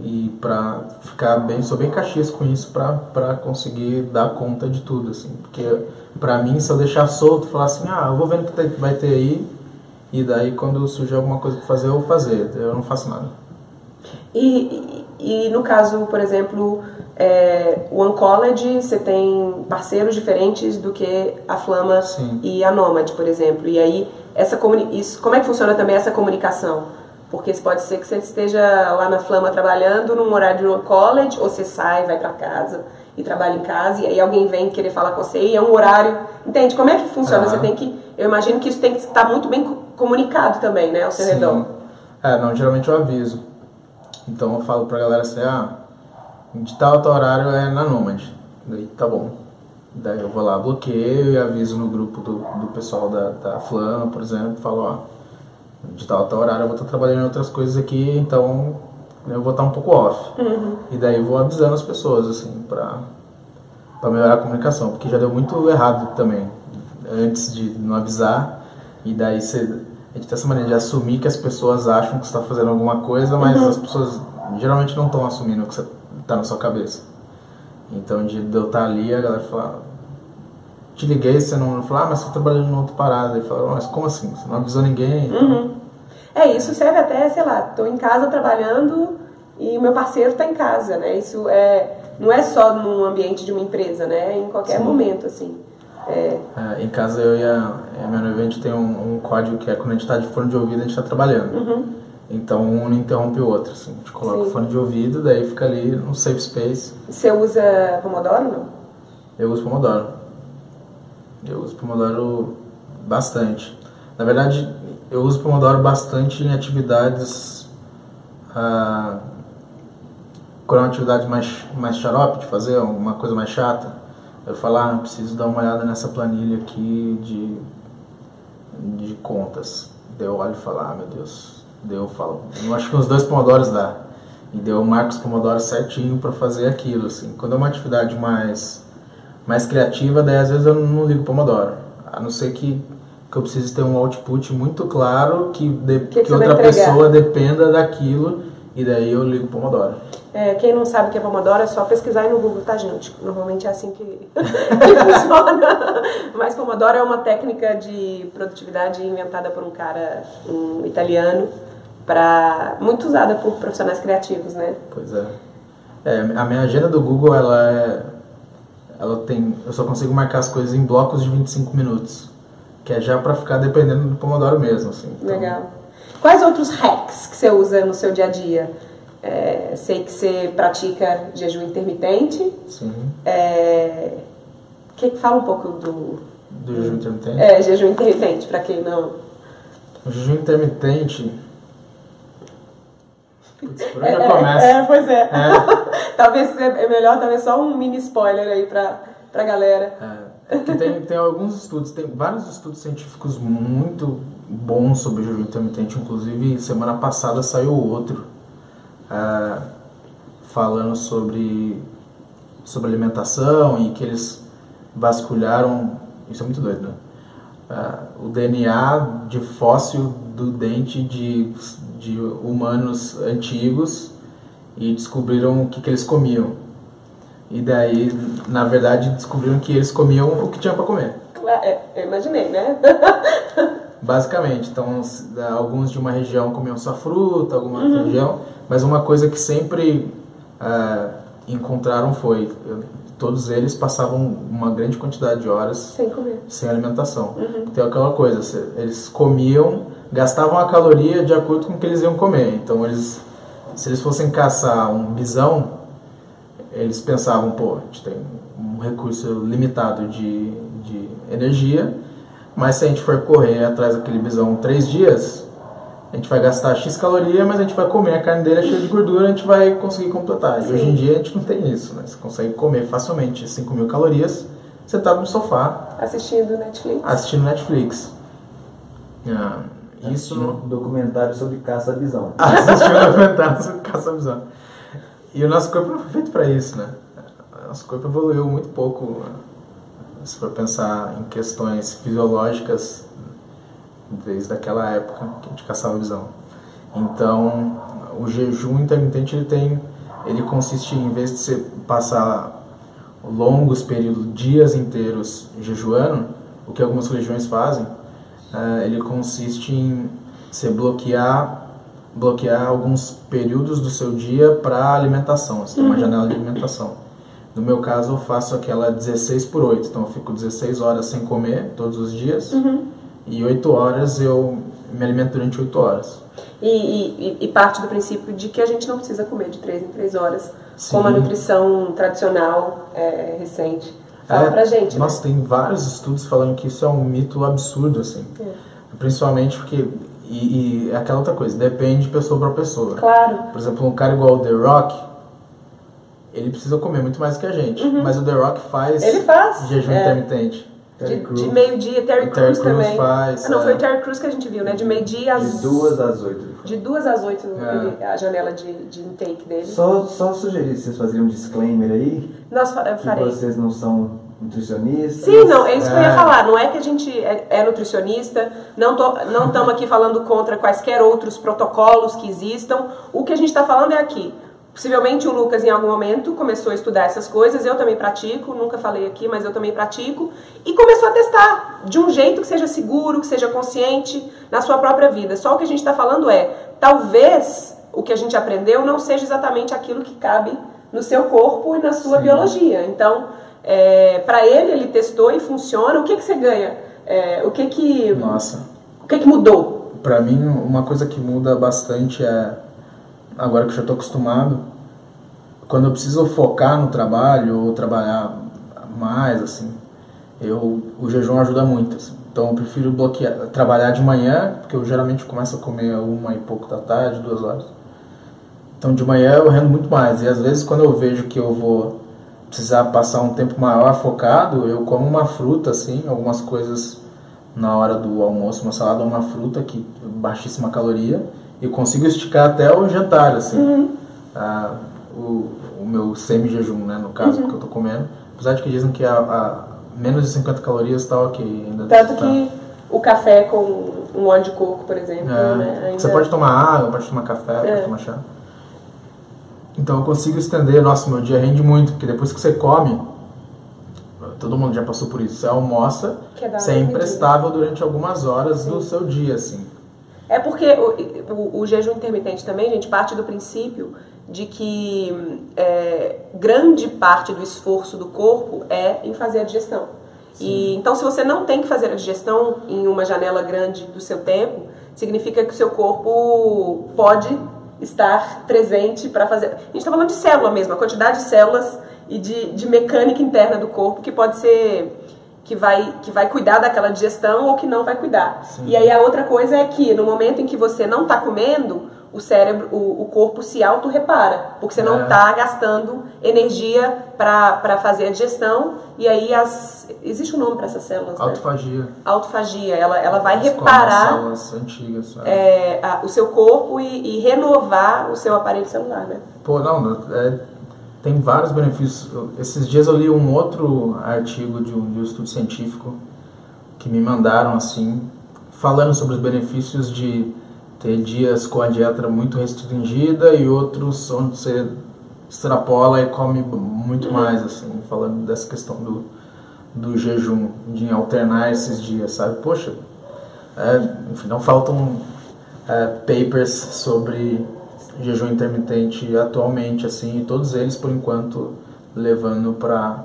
e para ficar bem, sou bem caxias com isso para conseguir dar conta de tudo, assim, porque para mim se eu deixar solto, falar assim, ah, eu vou vendo o que vai ter aí e daí quando surgir alguma coisa para fazer, eu vou fazer, eu não faço nada. E, e, no caso, por exemplo, é, o Uncollege, você tem parceiros diferentes do que a Flama Sim. e a Nomad, por exemplo, e aí essa isso, como é que funciona também essa comunicação? Porque pode ser que você esteja lá na Flama trabalhando num horário de college, ou você sai, vai para casa e trabalha em casa, e aí alguém vem querer falar com você, e é um horário. Entende? Como é que funciona? Uhum. Você tem que. Eu imagino que isso tem que estar muito bem comunicado também, né, ao seu Sim. redor. É, não, geralmente eu aviso. Então eu falo pra galera assim, ah, de tal tal horário é na Nomad. Daí tá bom. Daí eu vou lá, bloqueio e aviso no grupo do, do pessoal da, da Flama, por exemplo, falo, ó de tal tal horário eu vou estar trabalhando em outras coisas aqui, então eu vou estar um pouco off. Uhum. E daí eu vou avisando as pessoas, assim, pra, pra melhorar a comunicação, porque já deu muito errado também, antes de não avisar, e daí você, a gente tem essa maneira de assumir que as pessoas acham que você está fazendo alguma coisa, mas uhum. as pessoas geralmente não estão assumindo que está na sua cabeça. Então, de eu estar ali, a galera fala, te liguei, você não falou, ah, mas você tá trabalhando em outra parada. Ele falou, mas como assim? Você não avisou ninguém? Uhum. É, isso serve até, sei lá, estou em casa trabalhando e o meu parceiro está em casa, né? Isso é, não é só num ambiente de uma empresa, né? É em qualquer Sim. momento, assim. É. É, em casa eu e a, a minha noiva, a gente tem um, um, código que é quando a gente está de fone de ouvido, a gente está trabalhando. Uhum. Então um não interrompe o outro, assim. A gente coloca Sim. o fone de ouvido, daí fica ali no safe space. Você usa Pomodoro não? Eu uso Pomodoro. Eu uso Pomodoro bastante. Na verdade, eu uso Pomodoro bastante em atividades. Ah, quando é uma atividade mais, mais xarope de fazer, uma coisa mais chata, eu falo, ah, preciso dar uma olhada nessa planilha aqui de, de contas. Daí eu olho e falo, ah, meu Deus. Daí eu falo, eu acho que uns dois Pomodoros dá. E deu o Marcos Pomodoro certinho para fazer aquilo, assim. Quando é uma atividade mais mais criativa, daí às vezes eu não ligo Pomodoro. A não ser que, que eu precise ter um output muito claro, que, de, que, que outra pessoa dependa daquilo, e daí eu ligo Pomodoro. É, quem não sabe o que é Pomodoro é só pesquisar aí no Google, tá, gente? Normalmente é assim que, que funciona. Mas Pomodoro é uma técnica de produtividade inventada por um cara, um italiano, para muito usada por profissionais criativos, né? Pois é. é. A minha agenda do Google, ela é ela tem, eu só consigo marcar as coisas em blocos de 25 minutos, que é já para ficar dependendo do Pomodoro mesmo, assim. Então, Legal. Quais outros hacks que você usa no seu dia a dia? É, sei que você pratica jejum intermitente. Sim. É, que fala um pouco do Do jejum intermitente. é, jejum intermitente para quem não. O jejum intermitente. Putz, por É, já começa? é, pois é. É. talvez é melhor, talvez só um mini spoiler aí pra, pra galera. É, tem, tem alguns estudos, tem vários estudos científicos muito bons sobre o jejum intermitente, inclusive semana passada saiu outro é, falando sobre, sobre alimentação e que eles vasculharam, isso é muito doido, né? É, o DNA de fóssil do dente de, de humanos antigos e descobriram o que, que eles comiam. E daí, na verdade, descobriram que eles comiam o que tinha para comer. É, eu imaginei, né? Basicamente, então alguns de uma região comiam só fruta, alguma outra região, mas uma coisa que sempre ah, encontraram foi todos eles passavam uma grande quantidade de horas Sem comer. sem alimentação. Então aquela coisa, eles comiam, gastavam a caloria de acordo com o que eles iam comer. Então eles, se eles fossem caçar um bisão, eles pensavam, pô, a gente tem um recurso limitado de, de energia, mas se a gente for correr atrás daquele bisão três dias, a gente vai gastar X caloria, mas a gente vai comer a carne dele é cheia de gordura, a gente vai conseguir completar. E hoje em dia a gente não tem isso, né? Você consegue comer facilmente 5 mil calorias sentado no sofá, Assistindo Netflix. assistindo Netflix. Ah, isso um documentário sobre caça-visão. assistiu o documentário sobre caça-visão. E o nosso corpo não foi feito para isso, né? O nosso corpo evoluiu muito pouco, se for pensar em questões fisiológicas, desde aquela época que a gente caçava visão. Então, o jejum intermitente ele tem, ele consiste em, em vez de você passar longos períodos, dias inteiros jejuando, o que algumas religiões fazem, eh, ele consiste em você bloquear bloquear alguns períodos do seu dia para alimentação, você tem uma janela de alimentação. No meu caso, eu faço aquela 16 por 8, então eu fico 16 horas sem comer todos os dias e 8 horas eu me alimento durante 8 horas. E, e- e parte do princípio de que a gente não precisa comer de 3 em 3 horas, como a Sim. nutrição tradicional é, recente. Fala É, pra gente. né? Nossa, tem vários estudos falando que isso é um mito absurdo, assim. É. Principalmente porque. E, e é aquela outra coisa, depende de pessoa para pessoa. Claro. Por exemplo, um cara igual o The Rock, ele precisa comer muito mais que a gente. Mas o The Rock faz, Uhum. Ele faz, jejum é. intermitente. De, Terry de meio-dia, Terry Crews também. faz, ah, não, é. foi o Terry Crews que a gente viu, né? De meio-dia às... De duas às oito. De duas às oito, É. a janela de, de intake dele. Só, só sugerir que vocês fazerem um disclaimer aí, Nós fa- eu que farei. vocês não são nutricionistas. Sim, não, é isso que eu ia É. falar. Não é que a gente é, é nutricionista, não tô, não estamos aqui falando contra quaisquer outros protocolos que existam. O que a gente está falando é aqui. Possivelmente o Lucas, em algum momento, começou a estudar essas coisas. Eu também pratico, nunca falei aqui, mas eu também pratico. E começou a testar de um jeito que seja seguro, que seja consciente na sua própria vida. Só o que a gente está falando é: talvez o que a gente aprendeu não seja exatamente aquilo que cabe no seu corpo e na sua biologia. Então, é, para ele, ele testou e funciona. O que, que você ganha? É, o que que, Nossa. o que que mudou? Pra mim, uma coisa que muda bastante é. Agora que eu já tô acostumado, quando eu preciso focar no trabalho ou trabalhar mais, assim, eu, o jejum ajuda muito. assim. Então eu prefiro bloquear, trabalhar de manhã, porque eu geralmente começo a comer uma e pouco da tarde, duas horas. Então de manhã eu rendo muito mais. E às vezes quando eu vejo que eu vou precisar passar um tempo maior focado, eu como uma fruta, assim, algumas coisas na hora do almoço, uma salada, uma fruta que baixíssima caloria e consigo esticar até o jantar, assim. Ah, o, o meu semi-jejum, né, no caso, porque eu tô comendo. Apesar de que dizem que a, a menos de 50 calorias tá ok ainda. Tanto tá. que o café com um óleo de coco, por exemplo, É, né? ainda- Você pode tomar água, pode tomar café, É. pode tomar chá. Então eu consigo estender, nossa, meu dia rende muito, porque depois que você come, todo mundo já passou por isso, você almoça, você é imprestável durante algumas horas do seu dia, assim. É porque o, o- o jejum intermitente também, gente, parte do princípio de que é, grande parte do esforço do corpo é em fazer a digestão. E então, se você não tem que fazer a digestão em uma janela grande do seu tempo, significa que o seu corpo pode estar presente para fazer. A gente está falando de célula mesmo, a quantidade de células e de, de mecânica interna do corpo que pode ser que vai, que vai cuidar daquela digestão ou que não vai cuidar. Sim. E aí a outra coisa é que no momento em que você não está comendo, o cérebro, o, o corpo se auto-repara, porque você não É. está gastando energia para fazer a digestão, e aí as, existe um nome para essas células, né? Autofagia. Autofagia, ela, ela vai reparar células antigas. sabe? é, a- o seu corpo e, e renovar o seu aparelho celular, né? Pô, não, é, tem vários benefícios. Eu- Esses dias eu li um outro artigo de um, de um estudo científico que me mandaram assim, falando sobre os benefícios de ter dias com a dieta muito restringida e outros onde você extrapola e come muito mais, assim, falando dessa questão do, do jejum, de alternar esses dias, sabe? Poxa, é, enfim, não faltam é, papers sobre jejum intermitente atualmente, assim, e todos eles, por enquanto, levando para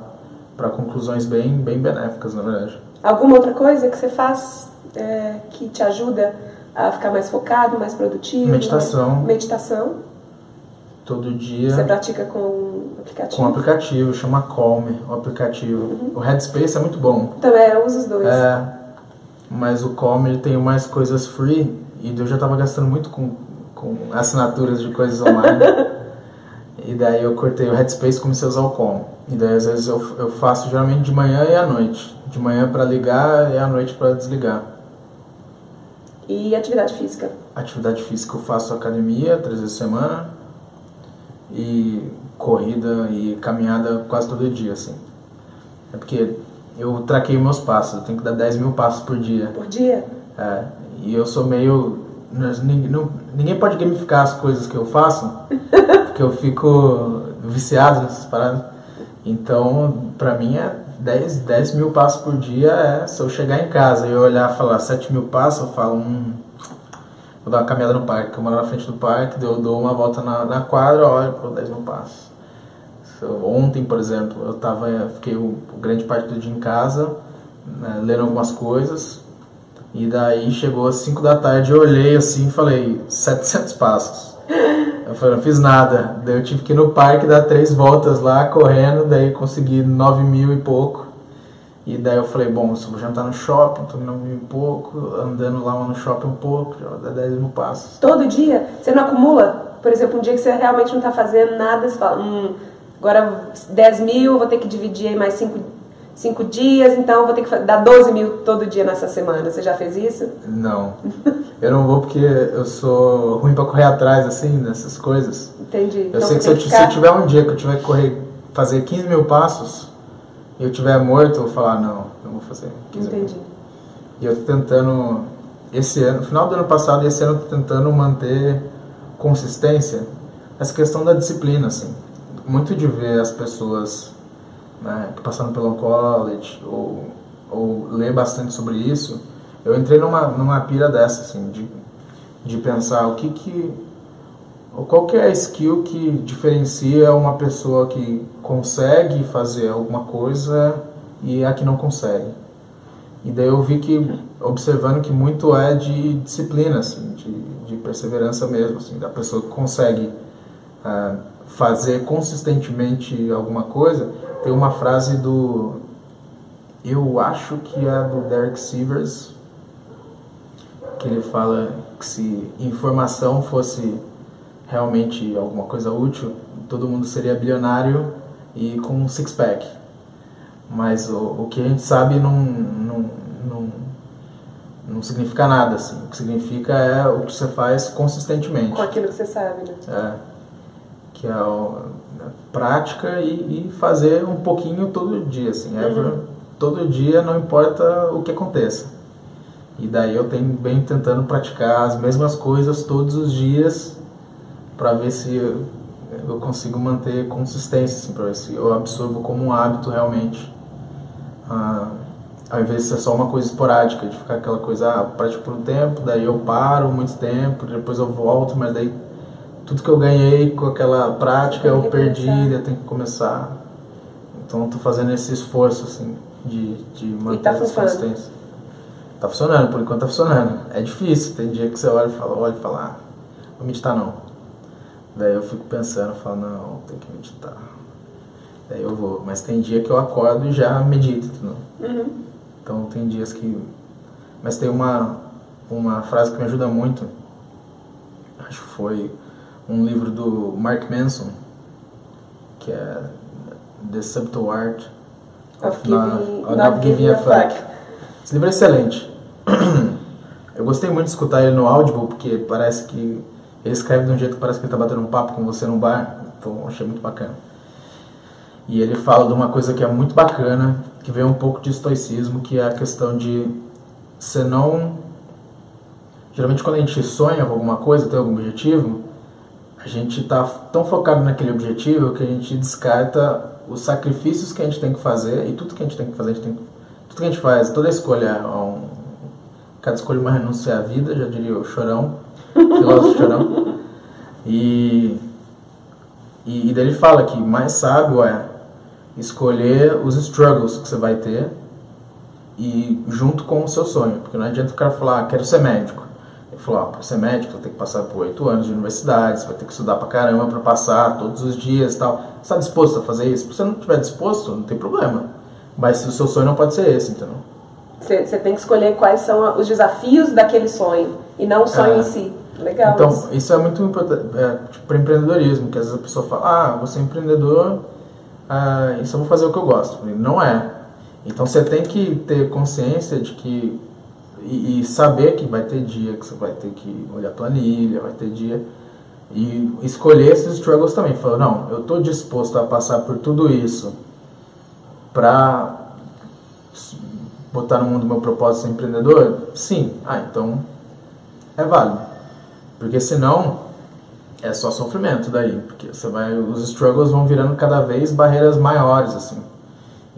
para conclusões bem, bem benéficas, na verdade. Alguma outra coisa que você faz é, que te ajuda a ficar mais focado, mais produtivo? Meditação. Meditação. Todo Você dia pratica com aplicativo? com aplicativo, chama Calm, o aplicativo. O Headspace é muito bom. Também, eu uso os dois. É, mas o Calm ele tem mais coisas free e eu já tava gastando muito com, com assinaturas de coisas online. e daí eu cortei o Headspace e comecei a usar o Calm. E daí às vezes eu, eu faço geralmente de manhã e à noite. De manhã para ligar e à noite para desligar. E atividade física? Atividade física eu faço academia três vezes por semana e corrida e caminhada quase todo dia, assim. É porque eu traquei meus passos, eu tenho que dar 10 mil passos por dia. Por dia? É, e eu sou meio. Ninguém, não- ninguém pode gamificar as coisas que eu faço, porque eu fico viciado nessas paradas. Então, pra mim é 10, 10 mil passos por dia. É, se eu chegar em casa e eu olhar e falar 7 mil passos, eu falo, hum, vou dar uma caminhada no parque. Eu moro na frente do parque, eu dou uma volta na, na quadra, olho para 10 mil passos. Eu- Ontem, por exemplo, eu tava, fiquei o, grande parte do dia em casa, né, lendo algumas coisas. E daí chegou às 5 da tarde, eu olhei assim e falei, 700 passos. Eu falei, não fiz nada. Daí eu tive que ir no parque dar três voltas lá, correndo, daí consegui 9 mil e pouco. E daí eu falei, bom, eu vou jantar no shopping, tô 9 mil e pouco, andando lá no shopping um pouco, já dá 10 mil passos. Todo dia? Você não acumula? Por exemplo, um dia que você realmente não está fazendo nada, você fala, hum, agora 10 mil, vou ter que dividir aí mais 5 cinco dias, então vou ter que dar 12 mil todo dia nessa semana. Você já fez isso? Não. Eu não vou porque eu sou ruim pra correr atrás, assim, dessas coisas. Entendi. Eu então sei que se eu, ti- se eu tiver um dia que eu tiver que correr, fazer 15 mil passos, e eu tiver morto, eu vou falar, não, não vou fazer 15 mil. Entendi. E eu tô tentando, esse ano, no final do ano passado e esse ano eu tô tentando manter consistência, essa questão da disciplina, assim. Muito de ver as pessoas né, passaram pelo college ou, ou ler bastante sobre isso, eu entrei numa, numa pira dessa, assim, de, de pensar o que que qual que é a skill que diferencia uma pessoa que consegue fazer alguma coisa e a que não consegue. E daí eu vi que, observando que muito é de disciplina, assim, de, de perseverança mesmo, assim, da pessoa que consegue ah, fazer consistentemente alguma coisa. Tem uma frase do, eu acho que é do Derek Sivers, que ele fala que se informação fosse realmente alguma coisa útil, todo mundo seria bilionário e com um six-pack. Mas o, o que a gente sabe não, não, não, não significa nada, assim. O que significa é o que você faz consistentemente. Com aquilo que você sabe, né? É, que é o- a prática e, e fazer um pouquinho todo dia, assim. ever- todo dia, não importa o que aconteça. E daí eu tenho bem tentando praticar as mesmas coisas todos os dias para ver se eu, eu consigo manter consistência, assim, para ver se eu absorvo como um hábito realmente. Ah, ao invés de ser só uma coisa esporádica, de ficar aquela coisa, ah, pratico por um tempo, daí eu paro muito tempo, depois eu volto, mas daí tudo que eu ganhei com aquela prática eu perdi, eu tenho que começar. Então tô fazendo esse esforço, assim. de, de manter tá essa consistência. Tá funcionando, por enquanto tá funcionando. É difícil, tem dia que você olha e fala, olha e fala, ah, vou meditar não. Daí eu fico pensando, falo, não, tem que meditar. Daí eu vou, mas tem dia que eu acordo e já medito, entendeu? Uhum. Então tem dias que. Mas tem uma, uma frase que me ajuda muito. Acho que foi um livro do Mark Manson, que é The Subtle Art Of of, Not, Giving- of Not Giving a Fuck. Esse livro é excelente. Eu gostei muito de escutar ele no Audible, porque parece que ele escreve de um jeito que parece que ele tá batendo um papo com você num bar. Então achei muito bacana. E ele fala de uma coisa que é muito bacana, que vem um pouco de estoicismo, que é a questão de você não. Geralmente, quando a gente sonha com alguma coisa, tem algum objetivo, a gente está tão focado naquele objetivo que a gente descarta os sacrifícios que a gente tem que fazer e tudo que a gente tem que fazer, a gente tem, tudo que a gente faz, toda escolha, é um, cada escolha é uma renúncia à vida, já diria o Chorão, filósofo Chorão. E, e, e daí ele fala que mais sábio é escolher os struggles que você vai ter e junto com o seu sonho, porque não adianta o cara falar, ah, quero ser médico. Ele falou, ah, para ser médico, você tem que passar por oito anos de universidade, você vai ter que estudar pra caramba pra passar todos os dias e tal. Você está disposto a fazer isso? Se você não estiver disposto, não tem problema. Mas o seu sonho não pode ser esse, entendeu? Você você tem que escolher quais são os desafios daquele sonho e não o sonho É. em si. Legal. Então, isso. isso é muito importante é, tipo, para empreendedorismo, que às vezes a pessoa fala, ah, vou ser empreendedor, ah, isso eu vou fazer o que eu gosto. E Não é. Então você tem que ter consciência de que e, e saber que vai ter dia que você vai ter que olhar planilha, vai ter dia e escolher esses struggles também. Falar, não, eu estou disposto a passar por tudo isso para botar no mundo meu propósito ser empreendedor? Sim. Ah, então é válido. Porque senão é só sofrimento daí, porque você vai os struggles vão virando cada vez barreiras maiores assim.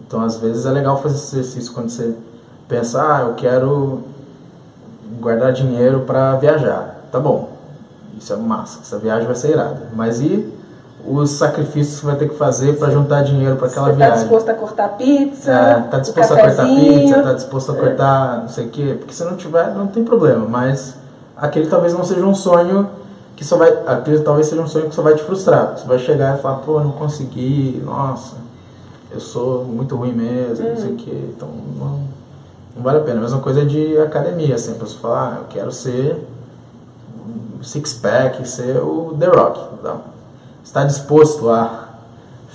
Então às vezes é legal fazer esse exercício quando você pensa, ah, eu quero guardar dinheiro para viajar. Tá bom. Isso é massa, essa viagem vai ser irada. Mas e os sacrifícios que você vai ter que fazer para juntar dinheiro para aquela Você tá viagem? disposto a cortar pizza? É, tá disposto a cortar pizza, tá disposto a cortar não sei o quê. Porque se não tiver, não tem problema. Mas aquele talvez não seja um sonho que só vai. Aquele talvez seja um sonho que só vai te frustrar. Você vai chegar e falar, pô, não consegui, nossa, eu sou muito ruim mesmo, não sei o quê. Então não, não vale a pena. A mesma coisa de academia, assim, a pessoa fala, ah, eu quero ser um six pack, ser o The Rock. Então, está disposto a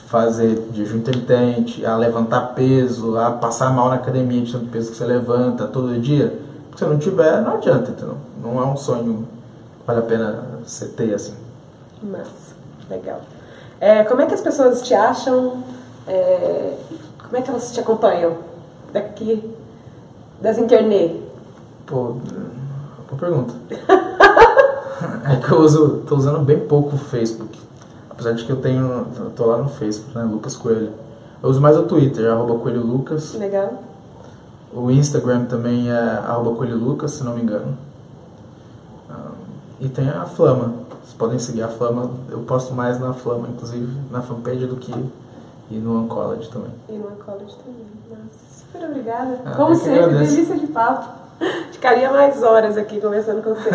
fazer jejum intermitente, a levantar peso, a passar mal na academia de tanto peso que você levanta todo dia. Se você não tiver, não adianta, entendeu? Não é um sonho que vale a pena você ter assim. Massa, legal. É, como é que as pessoas te acham? É, como é que elas te acompanham? Daqui, das internet? Pô, boa pergunta. é que eu uso, tô usando bem pouco o Facebook. Apesar de que eu tenho, eu tô lá no Facebook, né, Lucas Coelho. Eu uso mais o Twitter, arroba Coelho Lucas. Legal. O Instagram também é arroba Coelho Lucas, se não me engano. Ah, e tem a Flama. Vocês podem seguir a Flama. Eu posto mais na Flama, inclusive na fanpage do que e no Oncology também. E no College também. Nossa, super obrigada. Ah, Como sempre, agradeço. delícia de papo. Ficaria mais horas aqui conversando com você.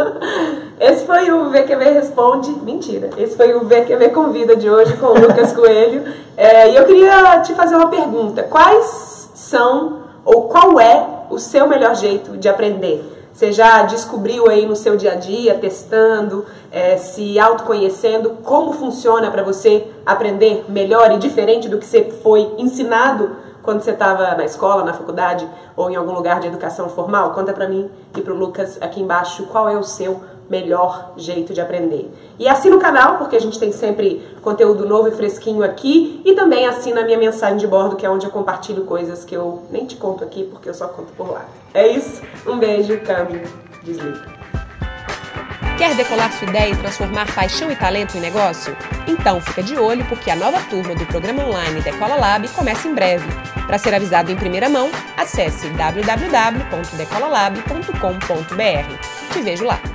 Esse foi o VQV Responde. Mentira. Esse foi o VQV Convida de hoje com o Lucas Coelho. É, e eu queria te fazer uma pergunta. Quais são, ou qual é o seu melhor jeito de aprender? Você já descobriu aí no seu dia a dia, testando, é, se autoconhecendo, como funciona para você aprender melhor e diferente do que você foi ensinado quando você estava na escola, na faculdade ou em algum lugar de educação formal? Conta para mim e para o Lucas aqui embaixo qual é o seu melhor jeito de aprender. E assina o canal, porque a gente tem sempre conteúdo novo e fresquinho aqui. E também assina a minha mensagem de bordo, que é onde eu compartilho coisas que eu nem te conto aqui, porque eu só conto por lá. É isso. Um beijo, câmbio, desliga. Quer decolar sua ideia e transformar paixão e talento em negócio? Então fica de olho porque a nova turma do programa online Decola Lab começa em breve. Para ser avisado em primeira mão, acesse www.decolalab.com.br. Te vejo lá!